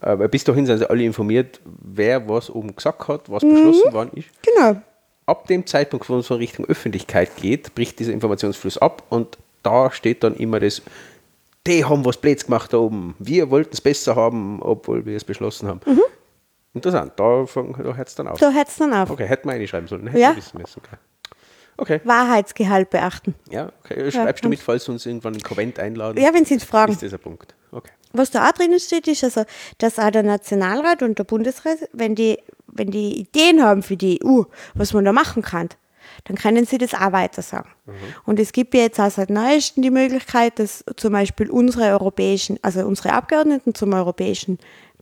Aber bis dahin sind sie alle informiert, wer was oben gesagt hat, was mhm. beschlossen worden ist. Genau. Ab dem Zeitpunkt, wo es in Richtung Öffentlichkeit geht, bricht dieser Informationsfluss ab und da steht dann immer das, die haben was Blöds gemacht da oben. Wir wollten es besser haben, obwohl wir es beschlossen haben. Mhm. Interessant, da, da hört es dann auf. Da hört es dann auf. Okay, hätten wir einschreiben sollen. Hätten ja. wissen müssen. Okay. okay. Wahrheitsgehalt beachten. Ja, okay. Schreibst ja, du mit, falls sie uns irgendwann ein Konvent einladen? Ja, wenn sie uns fragen. Ist ein Punkt. Okay. Was da auch drinnen steht, ist also, dass auch der Nationalrat und der Bundesrat, wenn die, wenn die Ideen haben für die EU, was man da machen kann, dann können sie das auch weiter sagen. Mhm. Und es gibt ja jetzt auch seit neuestem die Möglichkeit, dass zum Beispiel unsere europäischen, also unsere Abgeordneten zum Europäischen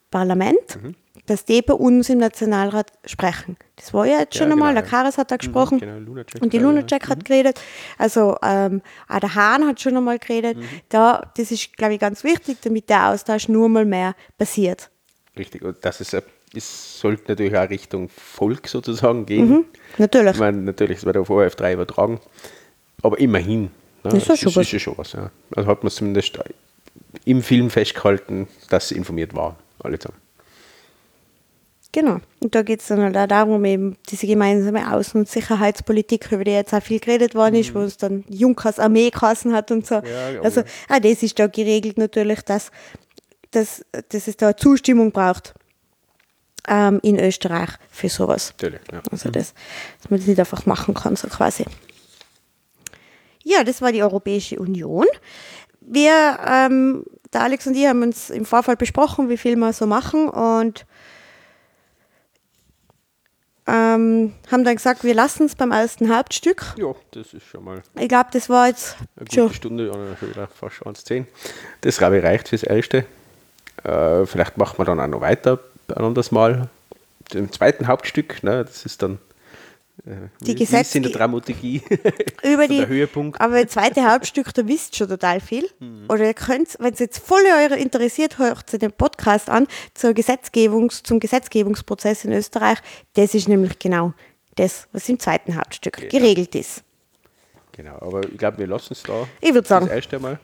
Parlament, mhm dass die bei uns im Nationalrat sprechen. Das war ja jetzt schon ja, einmal, genau, der Karas hat da mhm, gesprochen genau, Lunacek, und die Lunacek ja. hat mhm. geredet. Also ähm, auch der Hahn hat schon einmal geredet. Mhm. Da, das ist, glaube ich, ganz wichtig, damit der Austausch nur mal mehr passiert. Richtig, und das ist, es sollte natürlich auch Richtung Volk sozusagen gehen. Mhm, natürlich. Ich meine, natürlich, es wird auf ORF3 übertragen, aber immerhin. Ne? Das ist, das ist, ist schon was. Ja. Also hat man zumindest im Film festgehalten, dass sie informiert waren, alle zusammen. Genau. Und da geht es dann halt auch darum, eben diese gemeinsame Außen- und Sicherheitspolitik, über die jetzt auch viel geredet worden ist, mhm. wo es dann Junkers Armee geheißen hat und so. Ja, also auch das ist da geregelt natürlich, dass, dass, dass es da Zustimmung braucht ähm, in Österreich für sowas. Natürlich, ja. Also das, dass man das nicht einfach machen kann, so quasi. Ja, das war die Europäische Union. Wir, ähm, der Alex und ich haben uns im Vorfall besprochen, wie viel wir so machen und ähm, haben dann gesagt, wir lassen es beim ersten Hauptstück. Ja, das ist schon mal. Ich glaube, das war jetzt eine gute schon. Stunde oder wieder fast 1,10. Das glaube ich reicht fürs Erste. Äh, vielleicht machen wir dann auch noch weiter ein anderes Mal. Im zweiten Hauptstück, ne, das ist dann die Gesetze in der Dramaturgie [laughs] über die, der Höhepunkt. Aber das zweite Hauptstück, da wisst schon total viel. Mhm. Oder ihr könnt, wenn es jetzt voll eure interessiert, hört zu dem Podcast an zur Gesetzgebungs, zum Gesetzgebungsprozess in Österreich. Das ist nämlich genau das, was im zweiten Hauptstück genau. geregelt ist. Genau, aber ich glaube, wir lassen es da. Ich würde sagen. Das erste Mal.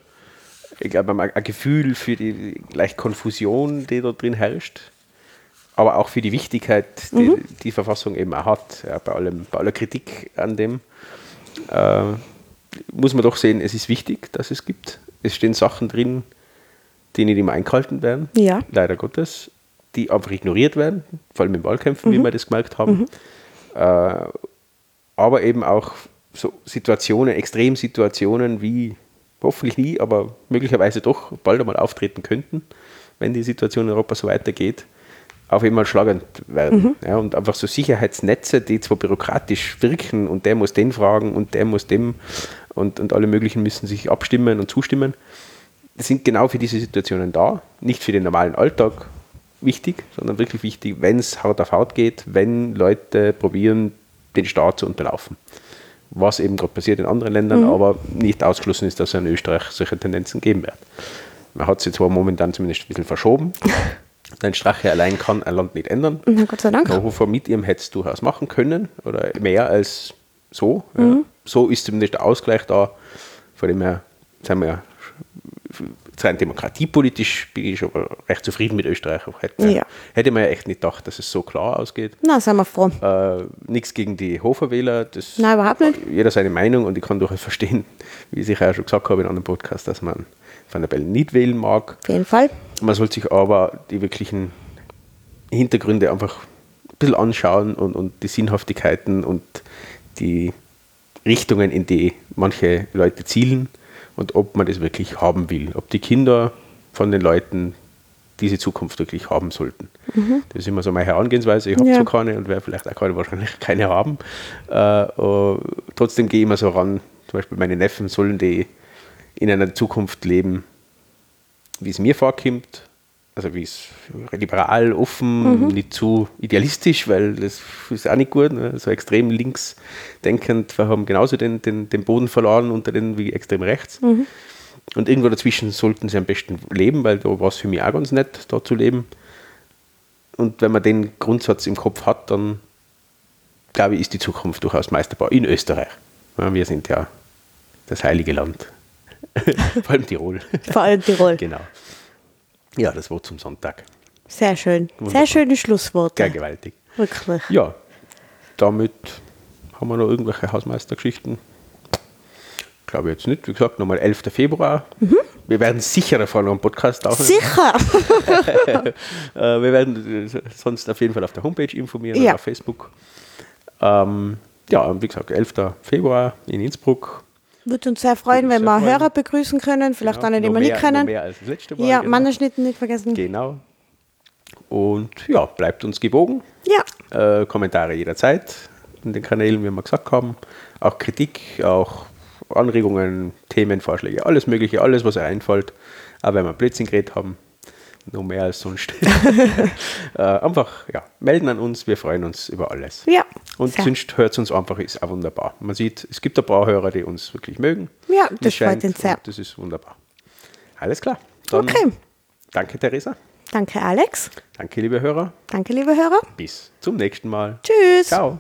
Ich glaube, ein Gefühl für die leicht Konfusion, die da drin herrscht aber auch für die Wichtigkeit, die mhm. die Verfassung eben auch hat, ja, bei, allem, bei aller Kritik an dem, äh, muss man doch sehen, es ist wichtig, dass es gibt. Es stehen Sachen drin, die nicht immer eingehalten werden, ja. leider Gottes, die einfach ignoriert werden, vor allem in Wahlkämpfen, mhm. wie wir das gemerkt haben. Mhm. Äh, aber eben auch so Situationen, Extremsituationen wie hoffentlich nie, aber möglicherweise doch bald einmal auftreten könnten wenn die Situation in Europa so weitergeht, auf einmal schlagend werden. Mhm. Ja, und einfach so Sicherheitsnetze, die zwar bürokratisch wirken und der muss den fragen und der muss dem und, und alle möglichen müssen sich abstimmen und zustimmen, sind genau für diese Situationen da. Nicht für den normalen Alltag wichtig, sondern wirklich wichtig, wenn es Haut auf Haut geht, wenn Leute probieren, den Staat zu unterlaufen. Was eben gerade passiert in anderen Ländern, aber nicht ausgeschlossen ist, dass es in Österreich solche Tendenzen geben wird. Man hat sie zwar momentan zumindest ein bisschen verschoben. [laughs] Dein Strache allein kann ein Land nicht ändern. Na Gott sei Dank. Hofer mit ihm hätte es durchaus machen können oder mehr als so. Ja. So ist zumindest der Ausgleich da. Von dem her sind wir ja rein demokratiepolitisch bin ich schon recht zufrieden mit Österreich. Hätte, Ja. hätte man ja echt nicht gedacht, dass es so klar ausgeht. Na, sind wir froh. Äh, Nichts gegen die Hoferwähler. Das Nein, überhaupt nicht. Jeder seine Meinung und ich kann durchaus verstehen, [laughs] wie ich auch schon gesagt habe in einem Podcast, dass man Van der Bellen nicht wählen mag. Auf jeden Fall. Man sollte sich aber die wirklichen Hintergründe einfach ein bisschen anschauen und, und die Sinnhaftigkeiten und die Richtungen, in die manche Leute zielen und ob man das wirklich haben will. Ob die Kinder von den Leuten diese Zukunft wirklich haben sollten. Das ist immer so meine Herangehensweise. Ich habe Ja. so keine und werde vielleicht auch keine, wahrscheinlich keine haben. Äh, äh, trotzdem gehe ich immer so ran, zum Beispiel meine Neffen sollen die in einer Zukunft leben, wie es mir vorkommt, also wie es liberal, offen, nicht zu idealistisch, weil das ist auch nicht gut. Ne? So extrem links denkend, wir haben genauso den, den, den Boden verloren unter den wie extrem rechts. Und irgendwo dazwischen sollten sie am besten leben, weil da war es für mich auch ganz nett, da zu leben. Und wenn man den Grundsatz im Kopf hat, dann glaube ich, ist die Zukunft durchaus meisterbar in Österreich. Ja, wir sind ja das heilige Land. [laughs] Vor allem Tirol. Vor allem Tirol. Genau. Ja, das Wort zum Sonntag. Sehr schön. Wunderbar. Sehr schöne Schlussworte. Sehr gewaltig. Wirklich. Ja, damit haben wir noch irgendwelche Hausmeistergeschichten. Glaube ich jetzt nicht. Wie gesagt, nochmal 11. Februar. Wir werden sicher davon noch einen Podcast aufnehmen. Sicher. [laughs] [laughs] Äh, wir werden sonst auf jeden Fall auf der Homepage informieren Ja. oder auf Facebook. Ähm, ja, und wie gesagt, 11. Februar in Innsbruck. Würde uns sehr freuen, wenn sehr wir freuen. Hörer begrüßen können. Vielleicht Genau, einen, den wir nicht kennen. mehr als das letzte Mal. Ja, genau. Mannerschnitten nicht vergessen. Genau. Und ja, bleibt uns gewogen. Ja, Äh, Kommentare jederzeit in den Kanälen, wie wir gesagt haben. Auch Kritik, auch Anregungen, Themenvorschläge, alles Mögliche, alles, was euch einfällt. Auch wenn wir Blödsinn geredet haben, noch mehr als sonst. [laughs] äh, einfach ja, melden an uns, wir freuen uns über alles. ja. Und Sehr. sonst hört es uns einfach, ist auch wunderbar. Man sieht, es gibt ein paar Hörer, die uns wirklich mögen. Ja, das freut uns sehr. Das ist wunderbar. Alles klar. Dann Okay. Danke, Theresa. Danke, Alex. Danke, liebe Hörer. Danke, liebe Hörer. Bis zum nächsten Mal. Tschüss. Ciao.